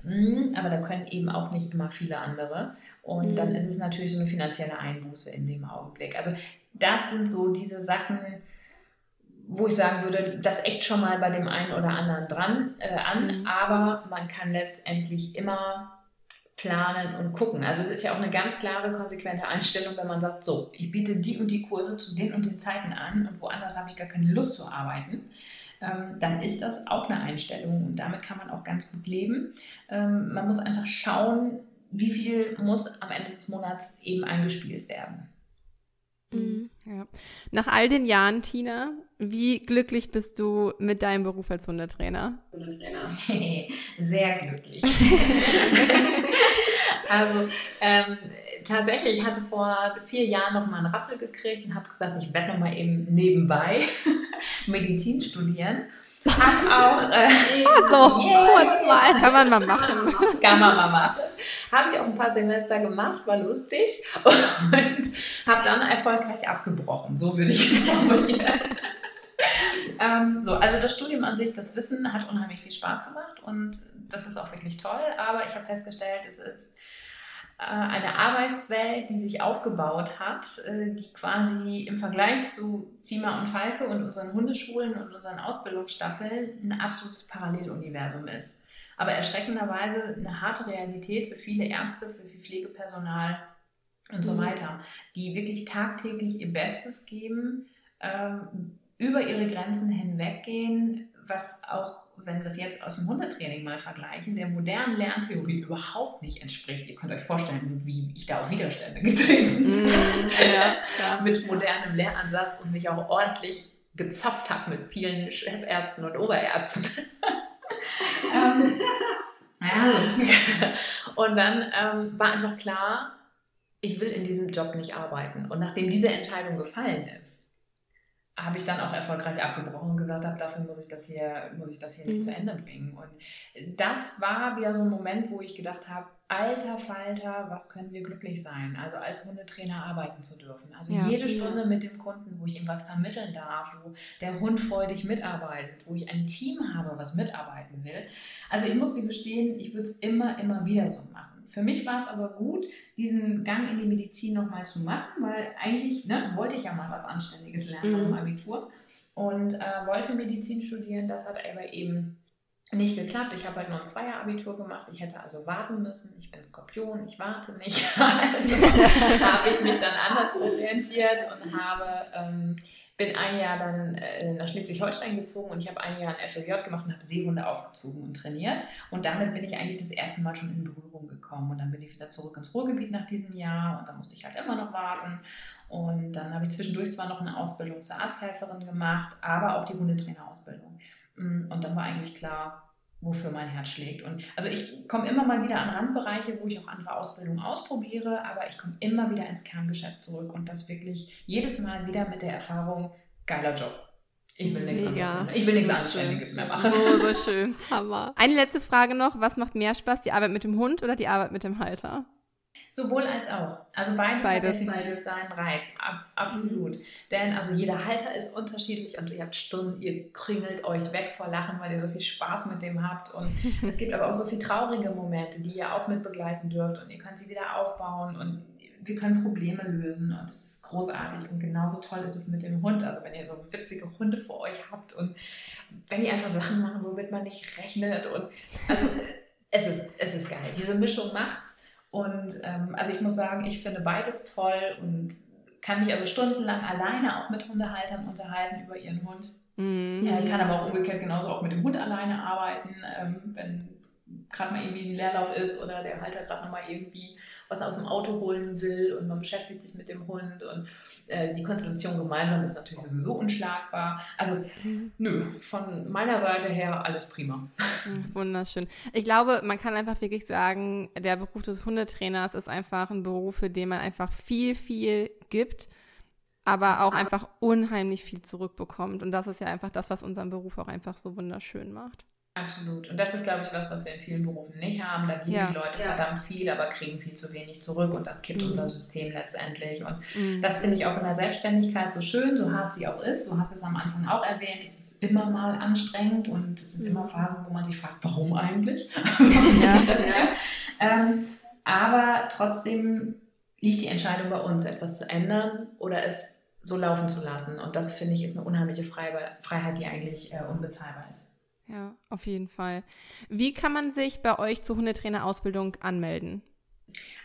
Hm, aber da können eben auch nicht immer viele andere. Und dann mhm. ist es natürlich so eine finanzielle Einbuße in dem Augenblick. Also das sind so diese Sachen, wo ich sagen würde, das eckt schon mal bei dem einen oder anderen dran äh, an, mhm. aber man kann letztendlich immer planen und gucken. Also es ist ja auch eine ganz klare, konsequente Einstellung, wenn man sagt, so, ich biete die und die Kurse zu den und den Zeiten an und woanders habe ich gar keine Lust zu arbeiten. Ähm, dann ist das auch eine Einstellung und damit kann man auch ganz gut leben. Ähm, man muss einfach schauen, wie viel muss am Ende des Monats eben eingespielt werden. Mhm. Ja. Nach all den Jahren, Tina, wie glücklich bist du mit deinem Beruf als Hundetrainer? Hundetrainer. Sehr glücklich. also ähm, tatsächlich, ich hatte vor vier Jahren noch mal einen Rappel gekriegt und habe gesagt, ich werde noch mal eben nebenbei Medizin studieren. Hab auch äh, so, yeah, kurz mal. Kann man mal machen. Kann man mal machen. Habe ich auch ein paar Semester gemacht, war lustig und habe dann erfolgreich abgebrochen. So würde ich es formulieren. Ähm, so, also das Studium an sich, das Wissen hat unheimlich viel Spaß gemacht und das ist auch wirklich toll, aber ich habe festgestellt, es ist äh, eine Arbeitswelt, die sich aufgebaut hat, äh, die quasi im Vergleich zu Zima und Falke und unseren Hundeschulen und unseren Ausbildungsstaffeln ein absolutes Paralleluniversum ist. Aber erschreckenderweise eine harte Realität für viele Ärzte, für viel Pflegepersonal und so mhm. weiter, die wirklich tagtäglich ihr Bestes geben, ähm, über ihre Grenzen hinweggehen, was auch, wenn wir es jetzt aus dem Hundetraining mal vergleichen, der modernen Lerntheorie überhaupt nicht entspricht. Ihr könnt euch vorstellen, wie ich da auf Widerstände getreten bin. Mm, ja, mit modernem Lernansatz und mich auch ordentlich gezopft habe mit vielen Chefärzten und Oberärzten. ähm, ja. Und dann ähm, war einfach klar, ich will in diesem Job nicht arbeiten. Und nachdem diese Entscheidung gefallen ist, habe ich dann auch erfolgreich abgebrochen und gesagt habe, dafür muss ich das hier, muss ich das hier nicht mhm. zu Ende bringen. Und das war wieder so ein Moment, wo ich gedacht habe, alter Falter, was können wir glücklich sein? Also als Hundetrainer arbeiten zu dürfen. Also ja. jede Stunde mit dem Kunden, wo ich ihm was vermitteln darf, wo der Hund freudig mitarbeitet, wo ich ein Team habe, was mitarbeiten will. Also ich muss dir gestehen, ich würde es immer, immer wieder so machen. Für mich war es aber gut, diesen Gang in die Medizin nochmal zu machen, weil eigentlich ne, wollte ich ja mal was Anständiges lernen mhm. im Abitur und äh, wollte Medizin studieren. Das hat aber eben nicht geklappt. Ich habe halt nur ein Zweier-Abitur gemacht. Ich hätte also warten müssen. Ich bin Skorpion, ich warte nicht. also habe ich mich dann anders orientiert und habe ähm, bin ein Jahr dann äh, nach Schleswig-Holstein gezogen und ich habe ein Jahr ein FLJ gemacht und habe Seehunde aufgezogen und trainiert. Und damit bin ich eigentlich das erste Mal schon in Berührung gekommen. Und dann bin ich wieder zurück ins Ruhrgebiet nach diesem Jahr und dann musste ich halt immer noch warten. Und dann habe ich zwischendurch zwar noch eine Ausbildung zur Arzthelferin gemacht, aber auch die Hundetrainerausbildung. Mm, und dann war eigentlich klar, wofür mein Herz schlägt. Und also ich komme immer mal wieder an Randbereiche, wo ich auch andere Ausbildungen ausprobiere, aber ich komme immer wieder ins Kerngeschäft zurück und das wirklich jedes Mal wieder mit der Erfahrung, geiler Job. Ich will nichts Mega. anderes mehr. Ich will nichts Anständiges mehr machen. So, so schön. Hammer. Eine letzte Frage noch. Was macht mehr Spaß, die Arbeit mit dem Hund oder die Arbeit mit dem Halter? Sowohl als auch. Also beides, beides. hat definitiv seinen Reiz. Ab, absolut. Mhm. Denn also jeder Halter ist unterschiedlich und ihr habt Stunden, ihr kringelt euch weg vor Lachen, weil ihr so viel Spaß mit dem habt. Und es gibt aber auch so viele traurige Momente, die ihr auch mit begleiten dürft und ihr könnt sie wieder aufbauen und wir können Probleme lösen und das ist großartig und genauso toll ist es mit dem Hund. Also wenn ihr so witzige Hunde vor euch habt und wenn ihr einfach Sachen machen, womit man nicht rechnet und also es ist, es ist geil. Diese Mischung macht's und ähm, also ich muss sagen, ich finde beides toll und kann mich also stundenlang alleine auch mit Hundehaltern unterhalten über ihren Hund. Mhm. Ja, kann aber auch umgekehrt genauso auch mit dem Hund alleine arbeiten, ähm, wenn gerade mal irgendwie ein Leerlauf ist oder der Halter gerade nochmal irgendwie was aus dem Auto holen will und man beschäftigt sich mit dem Hund und äh, die Konstellation gemeinsam ist natürlich sowieso unschlagbar. Also mhm. nö, von meiner Seite her alles prima. Wunderschön. Ich glaube, man kann einfach wirklich sagen, der Beruf des Hundetrainers ist einfach ein Beruf, für den man einfach viel, viel gibt aber auch einfach unheimlich viel zurückbekommt. Und das ist ja einfach das, was unseren Beruf auch einfach so wunderschön macht. Absolut. Und das ist, glaube ich, was, was wir in vielen Berufen nicht haben. Da geben ja. die Leute ja. verdammt viel, aber kriegen viel zu wenig zurück und das kippt mhm. unser System letztendlich. Und mhm. das finde ich auch in der Selbstständigkeit so schön, so hart sie auch ist. Du hast es am Anfang auch erwähnt, es ist immer mal anstrengend und es sind mhm. immer Phasen, wo man sich fragt, warum eigentlich? ja. das, ja. Ähm, aber trotzdem liegt die Entscheidung bei uns, etwas zu ändern oder es so laufen zu lassen. Und das finde ich ist eine unheimliche Freiheit, die eigentlich äh, unbezahlbar ist. Ja, auf jeden Fall. Wie kann man sich bei euch zur Hundetrainerausbildung anmelden?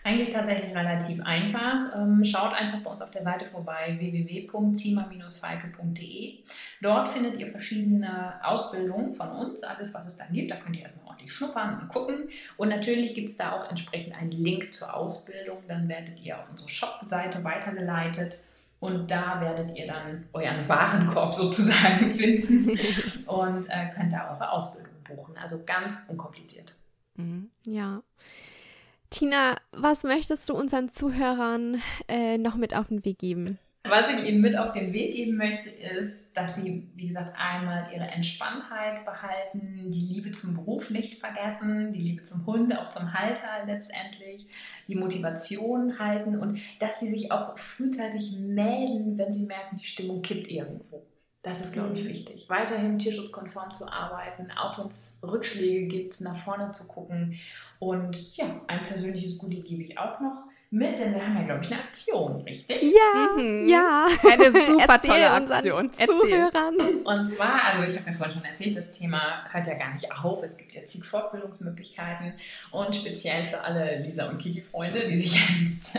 Eigentlich tatsächlich relativ einfach. Ähm, schaut einfach bei uns auf der Seite vorbei www.zima-falke.de. Dort findet ihr verschiedene Ausbildungen von uns, alles was es da gibt. Da könnt ihr erstmal ordentlich schnuppern und gucken. Und natürlich gibt es da auch entsprechend einen Link zur Ausbildung. Dann werdet ihr auf unsere Shop-Seite weitergeleitet. Und da werdet ihr dann euren Warenkorb sozusagen finden und äh, könnt da eure Ausbildung buchen. Also ganz unkompliziert. Mhm. Ja. Tina, was möchtest du unseren Zuhörern äh, noch mit auf den Weg geben? Was ich Ihnen mit auf den Weg geben möchte, ist, dass Sie, wie gesagt, einmal Ihre Entspanntheit behalten, die Liebe zum Beruf nicht vergessen, die Liebe zum Hund, auch zum Halter letztendlich, die Motivation halten und dass Sie sich auch frühzeitig melden, wenn Sie merken, die Stimmung kippt irgendwo. Das ist, glaube ich, mhm. wichtig. Weiterhin tierschutzkonform zu arbeiten, auch wenn es Rückschläge gibt, nach vorne zu gucken. Und ja, ein persönliches Goodie gebe ich auch noch mit, denn wir haben ja, glaube ich, eine Aktion, richtig? Ja, mhm. ja. Eine super tolle Aktion. Zuhörern. Und zwar, also ich habe ja vorhin schon erzählt, das Thema hört ja gar nicht auf. Es gibt ja zig Fortbildungsmöglichkeiten und speziell für alle Lisa und Kiki-Freunde, die sich jetzt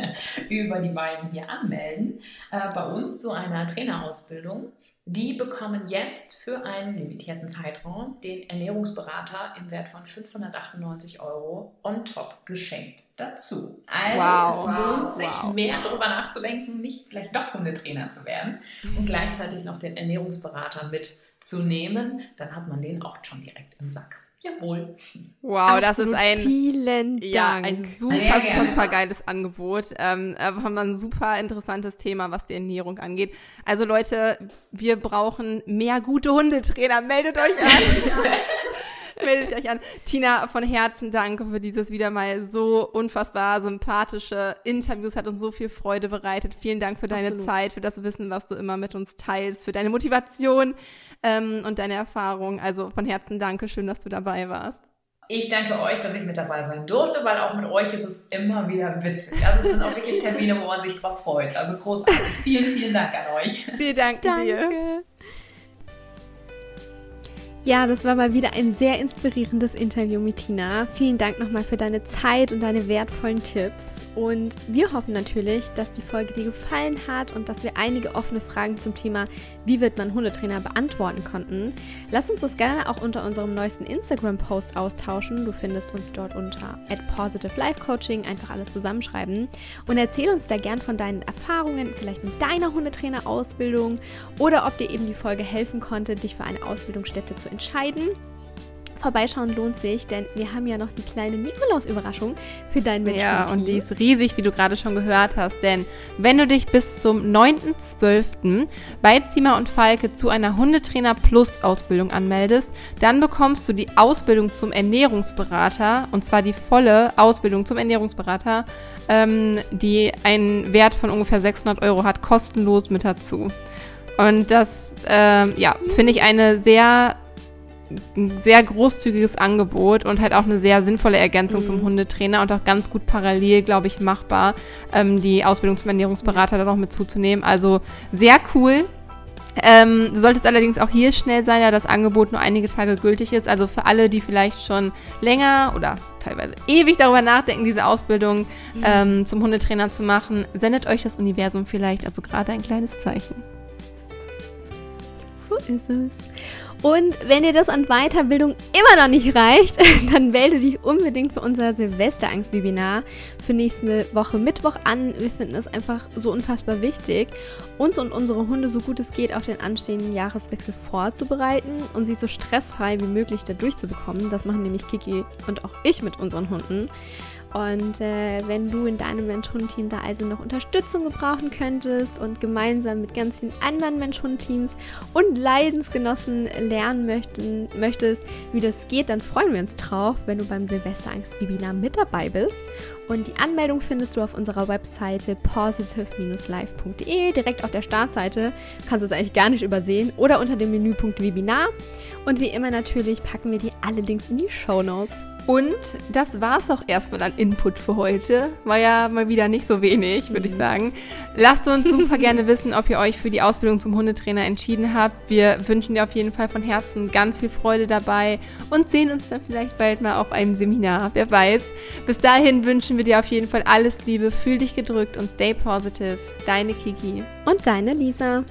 über die beiden hier anmelden, äh, bei uns zu einer Trainerausbildung die bekommen jetzt für einen limitierten Zeitraum den Ernährungsberater im Wert von 598 Euro on top geschenkt dazu. Also wow, es lohnt sich wow. mehr darüber nachzudenken, nicht vielleicht doch Hundetrainer zu werden und gleichzeitig noch den Ernährungsberater mitzunehmen. Dann hat man den auch schon direkt im Sack. Jawohl. Wow, Absolut das ist ein, vielen ja, ein super, super, super geiles Angebot. Ähm, wir haben ein super interessantes Thema, was die Ernährung angeht. Also Leute, wir brauchen mehr gute Hundetrainer. Meldet euch an. Meldet euch an. Tina, von Herzen danke für dieses wieder mal so unfassbar sympathische Interviews. Hat uns so viel Freude bereitet. Vielen Dank für deine Absolut. Zeit, für das Wissen, was du immer mit uns teilst, für deine Motivation ähm, und deine Erfahrung. Also von Herzen danke. Schön, dass du dabei warst. Ich danke euch, dass ich mit dabei sein durfte, weil auch mit euch ist es immer wieder witzig. Also es sind auch wirklich Termine, wo man sich drauf freut. Also großartig. Vielen, vielen Dank an euch. Vielen Dank dir. Ja, das war mal wieder ein sehr inspirierendes Interview mit Tina. Vielen Dank nochmal für deine Zeit und deine wertvollen Tipps. Und wir hoffen natürlich, dass die Folge dir gefallen hat und dass wir einige offene Fragen zum Thema, wie wird man Hundetrainer, beantworten konnten. Lass uns das gerne auch unter unserem neuesten Instagram-Post austauschen. Du findest uns dort unter Positive Life Coaching, einfach alles zusammenschreiben. Und erzähl uns da gern von deinen Erfahrungen, vielleicht mit deiner Hundetrainer-Ausbildung oder ob dir eben die Folge helfen konnte, dich für eine Ausbildungsstätte zu entscheiden entscheiden. Vorbeischauen lohnt sich, denn wir haben ja noch die kleine Nikolaus-Überraschung für dein Mensch. Ja, und die ist riesig, wie du gerade schon gehört hast. Denn wenn du dich bis zum 9.12. bei Zimmer und Falke zu einer Hundetrainer Plus Ausbildung anmeldest, dann bekommst du die Ausbildung zum Ernährungsberater, und zwar die volle Ausbildung zum Ernährungsberater, ähm, die einen Wert von ungefähr 600 Euro hat, kostenlos mit dazu. Und das, ähm, ja, finde ich eine sehr ein sehr großzügiges Angebot und halt auch eine sehr sinnvolle Ergänzung mhm. zum Hundetrainer und auch ganz gut parallel, glaube ich, machbar, ähm, die Ausbildung zum Ernährungsberater da noch mit zuzunehmen. Also sehr cool. Ähm, du solltest allerdings auch hier schnell sein, da das Angebot nur einige Tage gültig ist. Also für alle, die vielleicht schon länger oder teilweise ewig darüber nachdenken, diese Ausbildung mhm. ähm, zum Hundetrainer zu machen, sendet euch das Universum vielleicht also gerade ein kleines Zeichen. So ist es. Und wenn dir das an Weiterbildung immer noch nicht reicht, dann melde dich unbedingt für unser Silvesterangst-Webinar für nächste Woche Mittwoch an. Wir finden es einfach so unfassbar wichtig, uns und unsere Hunde so gut es geht auf den anstehenden Jahreswechsel vorzubereiten und sie so stressfrei wie möglich da durchzubekommen. Das machen nämlich Kiki und auch ich mit unseren Hunden. Und äh, wenn du in deinem Mensch-Hund-Team da also noch Unterstützung gebrauchen könntest und gemeinsam mit ganz vielen anderen Mensch-Hund-Teams und Leidensgenossen lernen möchten, möchtest, wie das geht, dann freuen wir uns drauf, wenn du beim Silvesterangst-Webinar mit dabei bist. Und die Anmeldung findest du auf unserer Webseite positive-life.de, direkt auf der Startseite. Kannst du es eigentlich gar nicht übersehen. Oder unter dem Menüpunkt Webinar. Und wie immer natürlich packen wir dir alle Links in die Show Notes. Und das war es auch erstmal an Input für heute. War ja mal wieder nicht so wenig, würde mhm. ich sagen. Lasst uns super gerne wissen, ob ihr euch für die Ausbildung zum Hundetrainer entschieden habt. Wir wünschen dir auf jeden Fall von Herzen ganz viel Freude dabei und sehen uns dann vielleicht bald mal auf einem Seminar. Wer weiß. Bis dahin wünschen wir dir auf jeden Fall alles Liebe. Fühl dich gedrückt und stay positive. Deine Kiki. Und deine Lisa.